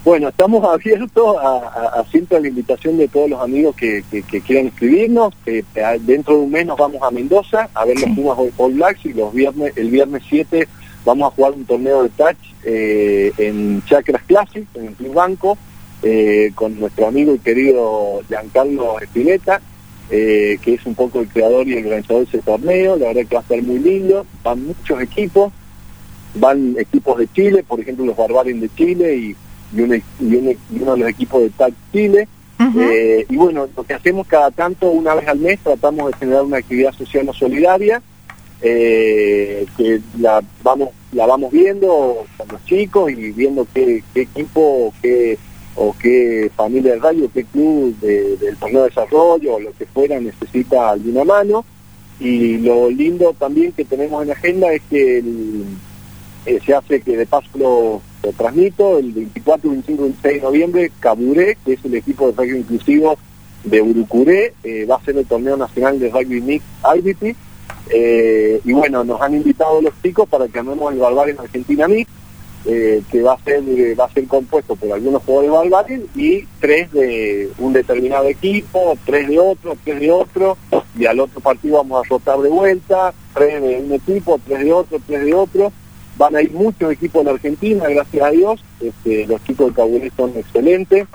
Bueno, estamos abiertos a, a- a siempre a la invitación de todos los amigos que, que- que quieran inscribirnos. Eh, eh, dentro de un mes nos vamos a Mendoza a ver los Sí. Pumas All- Blacks y los viernes, el viernes 7 vamos a jugar un torneo de touch eh, en Chakras Classic, en el Club Banco, eh, con nuestro amigo y querido Giancarlo Espineta, eh, que es un poco el creador y el organizador de ese torneo. La verdad que va a estar muy lindo. Van muchos equipos van equipos de Chile, por ejemplo los Barbarians de Chile y, y, un- y un- y uno de los equipos de TAC Chile. Eh, y bueno, lo que hacemos cada tanto, una vez al mes, tratamos de generar una actividad social o solidaria, eh, que la vamos la vamos viendo con los chicos y viendo qué, qué equipo qué, o qué familia de radio, qué club de- del torneo de desarrollo o lo que fuera necesita alguna mano. Y lo lindo también que tenemos en la agenda es que el- eh, se hace que de paso lo transmito el 24, 25 y 26 de noviembre, Caburé, que es el equipo de rugby inclusivo de Urucuré, eh, va a ser el torneo nacional de rugby mix IBT. Eh, y bueno, nos han invitado los chicos para que armemos el Barbarian Argentina Mix, eh, que va a ser eh, va a ser compuesto por algunos jugadores Barbarian y tres de un determinado equipo, tres de otro, tres de otro, y al otro partido vamos a rotar de vuelta, tres de un equipo, tres de otro, tres de otro. Van a ir muchos equipos la Argentina, gracias a Dios. Este, los chicos de Caburé son excelentes.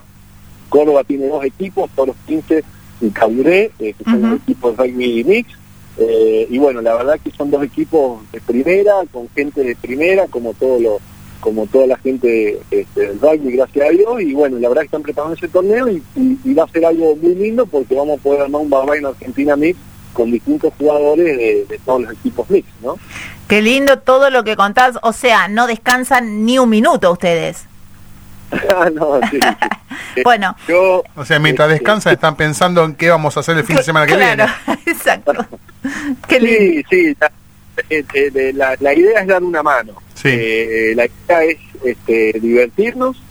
Córdoba tiene dos equipos, Toros 15 y Caburé, eh, que son Ujú. los equipos de rugby mix. Eh, y bueno, la verdad que son dos equipos de primera, con gente de primera, como todo lo, como toda la gente este, del rugby, gracias a Dios. Y bueno, la verdad que están preparando ese torneo y, y- y va a ser algo muy lindo porque vamos a poder armar un Barbarian en Argentina mix con distintos jugadores de, de todos los equipos mix, ¿no? Qué lindo todo lo que contás. O sea, no descansan ni un minuto ustedes. [LAUGHS] Ah, no, sí, sí. [LAUGHS] Bueno, Yo, O sea, mientras este, descansan están pensando en qué vamos a hacer el fin de semana que claro, viene. [LAUGHS] exacto. Qué lindo. Sí, sí, la, eh, eh, la- la idea es dar una mano. Sí. Eh, la idea es este, divertirnos,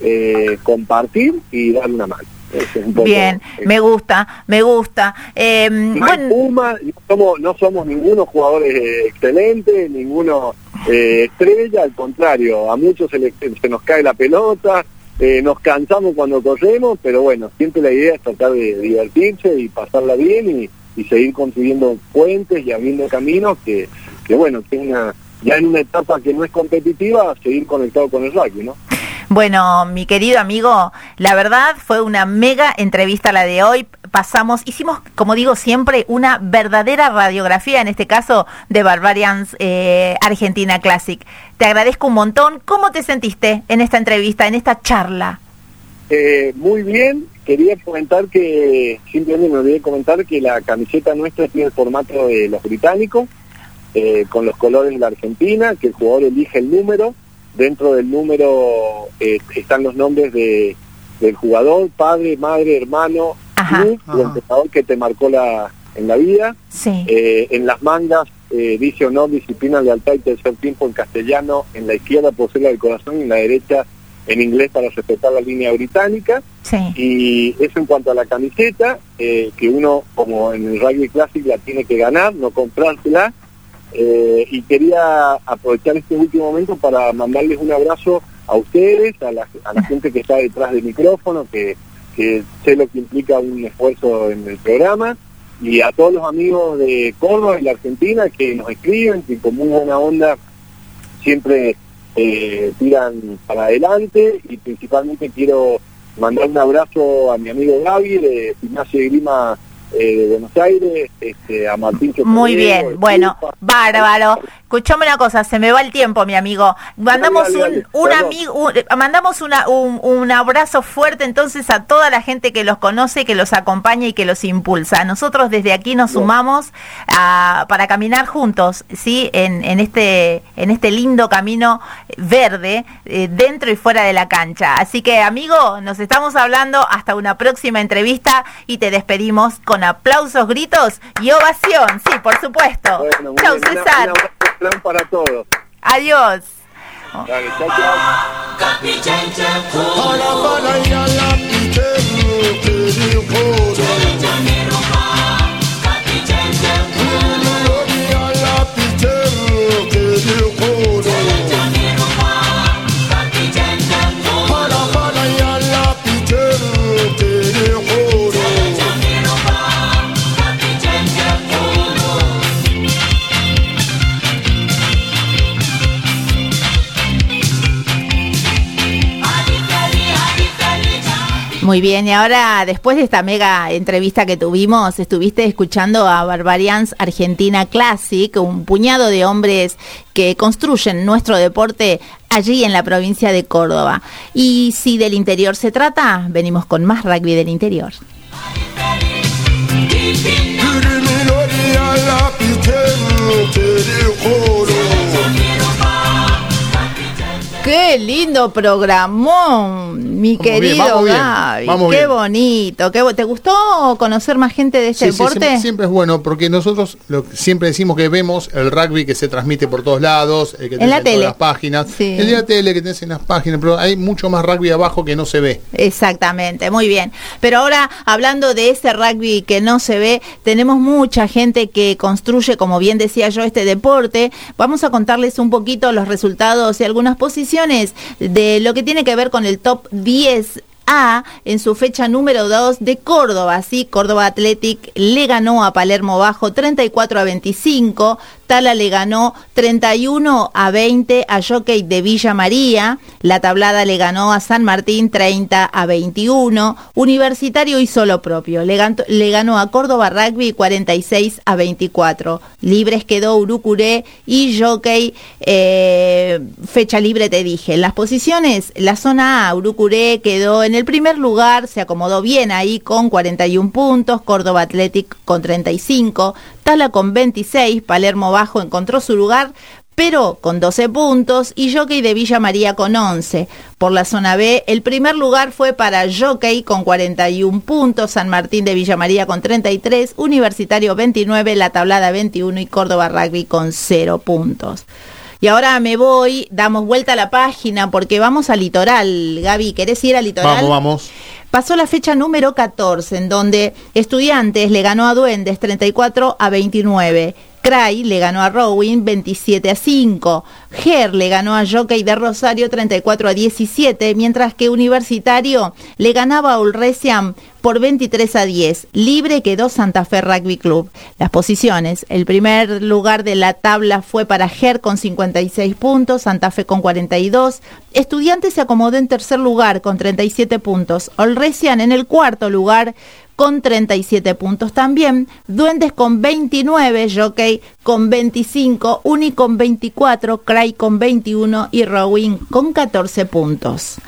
eh, compartir y dar una mano. Ese es un poco, Bien, eh, me gusta, me gusta. Eh, no hay bueno, Puma, no somos, no somos ninguno jugadores eh, excelentes, ninguno eh, estrella, al contrario, a muchos se, le- se nos cae la pelota, eh, nos cansamos cuando corremos, pero bueno, siempre la idea es tratar de divertirse y pasarla bien y, y seguir construyendo puentes y abriendo caminos que, que bueno, que una, ya en una etapa que no es competitiva, seguir conectado con el rugby, ¿no? Bueno, mi querido amigo, la verdad fue una mega entrevista la de hoy. Pasamos, hicimos, como digo siempre, una verdadera radiografía, en este caso, de Barbarians eh, Argentina Classic. Te agradezco un montón. ¿Cómo te sentiste en esta entrevista, en esta charla? Eh, muy bien, quería comentar que, simplemente me olvidé comentar que la camiseta nuestra tiene el formato de los británicos, eh, con los colores de la Argentina, que el jugador elige el número, dentro del número eh, están los nombres de, del jugador, padre, madre, hermano, Ajá. club, o entrenador que te marcó la, en la vida. Sí. Eh, en las mangas eh, dice honor, disciplina, lealtad y tercer tiempo en castellano, en la izquierda por ser la del corazón y en la derecha en inglés para respetar la línea británica. Sí. Y eso en cuanto a la camiseta, eh, que uno como en el rugby clásico la tiene que ganar, no comprársela. Eh, y quería aprovechar este último momento para mandarles un abrazo a ustedes, a la, a la gente que está detrás del micrófono, que, que sé lo que implica un esfuerzo en el programa, y a todos los amigos de Córdoba y la Argentina que nos escriben, que con muy buena onda siempre eh, tiran para adelante, y principalmente quiero mandar un abrazo a mi amigo Gaby de Gimnasia de Grima eh, de Buenos Aires, este, a Martín Muy Chocolero, bien, bueno, bárbaro. Escuchame una cosa, se me va el tiempo, mi amigo. Mandamos Dale, dale, un, un amigo, un- eh, mandamos una, un, un abrazo fuerte entonces a toda la gente que los conoce, que los acompaña y que los impulsa. Nosotros desde aquí nos Bien. sumamos a- para caminar juntos, sí, en, en este, en este lindo camino verde eh, dentro y fuera de la cancha. Así que, amigo, nos estamos hablando hasta una próxima entrevista y te despedimos con aplausos, gritos y ovación. Sí, por supuesto. Bueno, Chau, bien, César. plan para todos. Adiós. Dale. Muy bien, y ahora después de esta mega entrevista que tuvimos, estuviste escuchando a Barbarians Argentina Classic, un puñado de hombres que construyen nuestro deporte allí en la provincia de Córdoba. Y si del interior se trata, venimos con más rugby del interior. Qué lindo programón, mi Vamos querido bien, Gaby. qué bien. bonito. Qué bo- ¿Te gustó conocer más gente de este Sí, sí, deporte? siempre, siempre es bueno porque nosotros lo siempre decimos que vemos el rugby que se transmite por todos lados, el que En tenés la en todas las páginas, Sí. el de la tele que tenés en las páginas, pero hay mucho más rugby abajo que no se ve. Exactamente, muy bien. Pero ahora, hablando de ese rugby que no se ve, tenemos mucha gente que construye, como bien decía yo, este deporte. Vamos a contarles un poquito los resultados y algunas posiciones de lo que tiene que ver con el top 10. A en su fecha número 2 de Córdoba, sí, Córdoba Athletic le ganó a Palermo Bajo 34 a 25, Tala le ganó 31 a 20 a Jockey de Villa María, La Tablada le ganó a San Martín 30 a 21, Universitario hizo lo propio, le ganó, le ganó a Córdoba Rugby 46 a 24, Libres quedó Urucuré y Jockey eh, fecha libre te dije. Las posiciones, la zona A, Urucuré quedó en el primer lugar, se acomodó bien ahí con 41 puntos, Córdoba Athletic con 35, Tala con 26, Palermo Bajo encontró su lugar, pero con 12 puntos y Jockey de Villa María con 11. Por la zona B, el primer lugar fue para Jockey con 41 puntos, San Martín de Villa María con 33, Universitario 29, La Tablada 21 y Córdoba Rugby con 0 puntos. Y ahora me voy, damos vuelta a la página porque vamos al litoral. Gaby, ¿querés ir al litoral? Vamos, vamos. Pasó la fecha número 14, en donde Estudiantes le ganó a Duendes 34 a 29. Cray le ganó a Rowing 27 a 5. Ger le ganó a Jockey de Rosario 34 a 17, mientras que Universitario le ganaba a Ulresian por 23 a 10. Libre quedó Santa Fe Rugby Club. Las posiciones. El primer lugar de la tabla fue para Ger con 56 puntos, Santa Fe con 42. Estudiantes se acomodó en tercer lugar con 37 puntos. Olresian en el cuarto lugar con 37 puntos también, Duendes con 29, Jockey con 25, Uni con 24, Cray con 21 y Rowing con 14 puntos.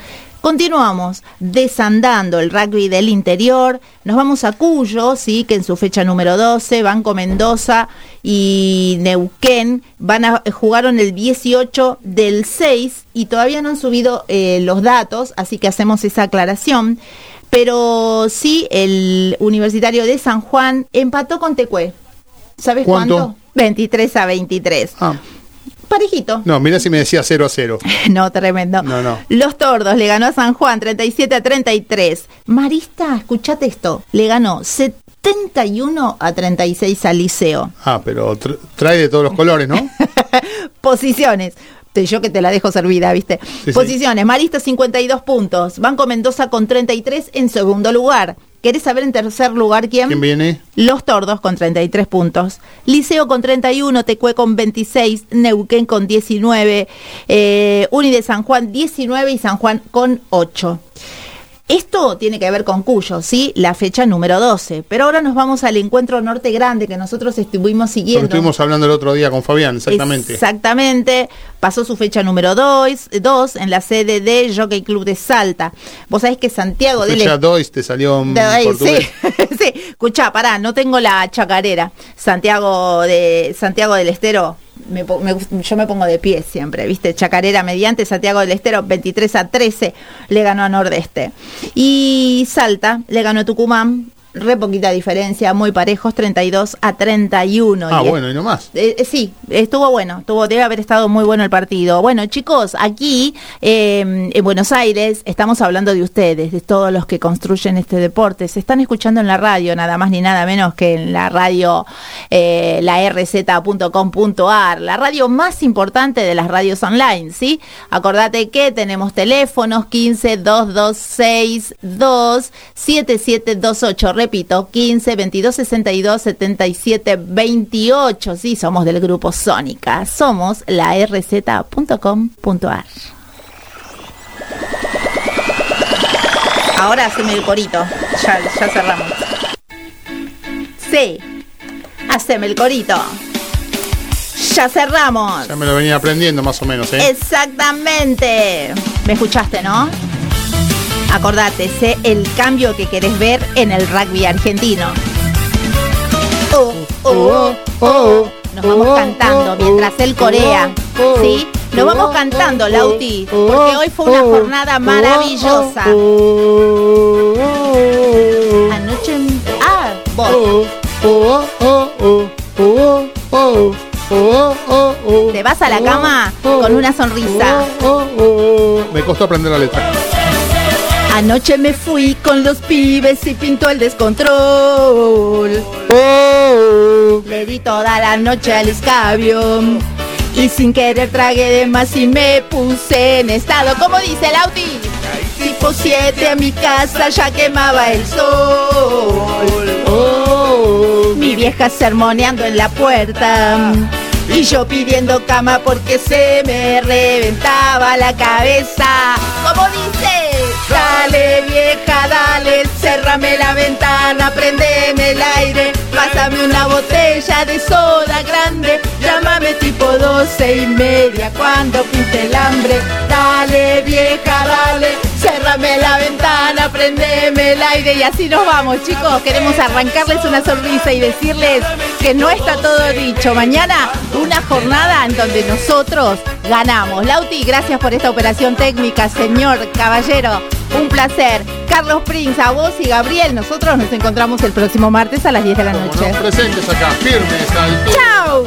Continuamos desandando el rugby del interior. Nos vamos a Cuyo, sí, que en su fecha número 12, Banco Mendoza y Neuquén van a jugaron el 18 del 6 y todavía no han subido eh, los datos, así que hacemos esa aclaración. Pero sí, el Universitario de San Juan empató con Tecué. ¿Sabes ¿Cuánto? cuánto? 23 a 23. Ah, Parejito. no, mira si me decía 0 a 0. [LAUGHS] No, tremendo. No, no. Los Tordos le ganó a San Juan 37 a 33. Marista, escuchate esto, le ganó 71 a 36 al Liceo. Ah, pero tr- trae de todos los colores, ¿no? [LAUGHS] Posiciones. Te- Yo que te la dejo servida, ¿viste? sí. Posiciones. Marista 52 puntos. Banco Mendoza con 33 en segundo lugar. ¿Querés saber en tercer lugar quién? ¿Quién viene? Los Tordos con 33 puntos. Liceo con 31, Tecue con 26, Neuquén con 19, eh, Uni de San Juan 19 y San Juan con 8. Esto tiene que ver con Cuyo, ¿sí? La fecha número 12. Pero ahora nos vamos al encuentro Norte Grande que nosotros estuvimos siguiendo. estuvimos hablando el otro día con Fabián, exactamente. Exactamente. Pasó su fecha número 2 en la sede de Jockey Club de Salta. Vos sabés que Santiago del Fecha 2 te salió de ahí, portugués. sí, [LAUGHS] sí. Escuchá, pará, no tengo la chacarera. Santiago de Santiago del Estero, me me yo me pongo de pie siempre, ¿viste? Chacarera mediante Santiago del Estero, 23 a 13, le ganó a Nordeste. Y Salta le ganó a Tucumán, re poquita diferencia, muy parejos, 32 a 31. Ah, Y bueno, y no más. eh, eh, sí, estuvo bueno, estuvo, debe haber estado muy bueno el partido. Bueno, chicos, aquí eh, en Buenos Aires estamos hablando de ustedes, de todos los que construyen este deporte. Se están escuchando en la radio, nada más ni nada menos que en la radio, eh, la rz.com.ar, la radio más importante de las radios online, ¿sí? Acordate que tenemos teléfonos 15 226 2 7728, repito, 15 22 62 77 28, sí, somos del grupo Sónica, somos la rz.com.ar. Ahora haceme el corito. Ya, ya cerramos. Sí. Haceme el corito. Ya cerramos. Ya me lo venía aprendiendo más o menos, ¿eh? Exactamente. ¿Me escuchaste, no? Acordate, sé el cambio que querés ver en el rugby argentino. Oh, oh, oh. Nos vamos cantando mientras él corea. ¿Sí? Nos vamos cantando, Lauti, porque hoy fue una jornada maravillosa. Anoche. en- Ah, vos. Te vas a la cama con una sonrisa. Me costó aprender la letra. Anoche me fui con los pibes y pintó el descontrol. Le di toda la noche al escabio. Y sin querer tragué de más y me puse en estado. como dice Lauti? Tipo 7 a mi casa ya quemaba el sol. Mi vieja sermoneando en la puerta. Y yo pidiendo cama porque se me reventaba la cabeza. Como dice, dale vieja, dale, cerrame la ventana, prendeme el aire, pásame una botella de soda grande, llámame tipo doce y media cuando pinte el hambre. Dale vieja, dale, cerrame la ventana, prendeme el aire y así nos vamos chicos. Queremos arrancarles una sonrisa y decirles que no está todo dicho. Mañana una jornada en donde nosotros ganamos. Lauti, gracias por esta operación técnica, señor caballero. Un placer. Carlos Prince, a vos y Gabriel, nosotros nos encontramos el próximo martes a las 10 de la Como noche. no, presentes acá, firmes al ¡Chao!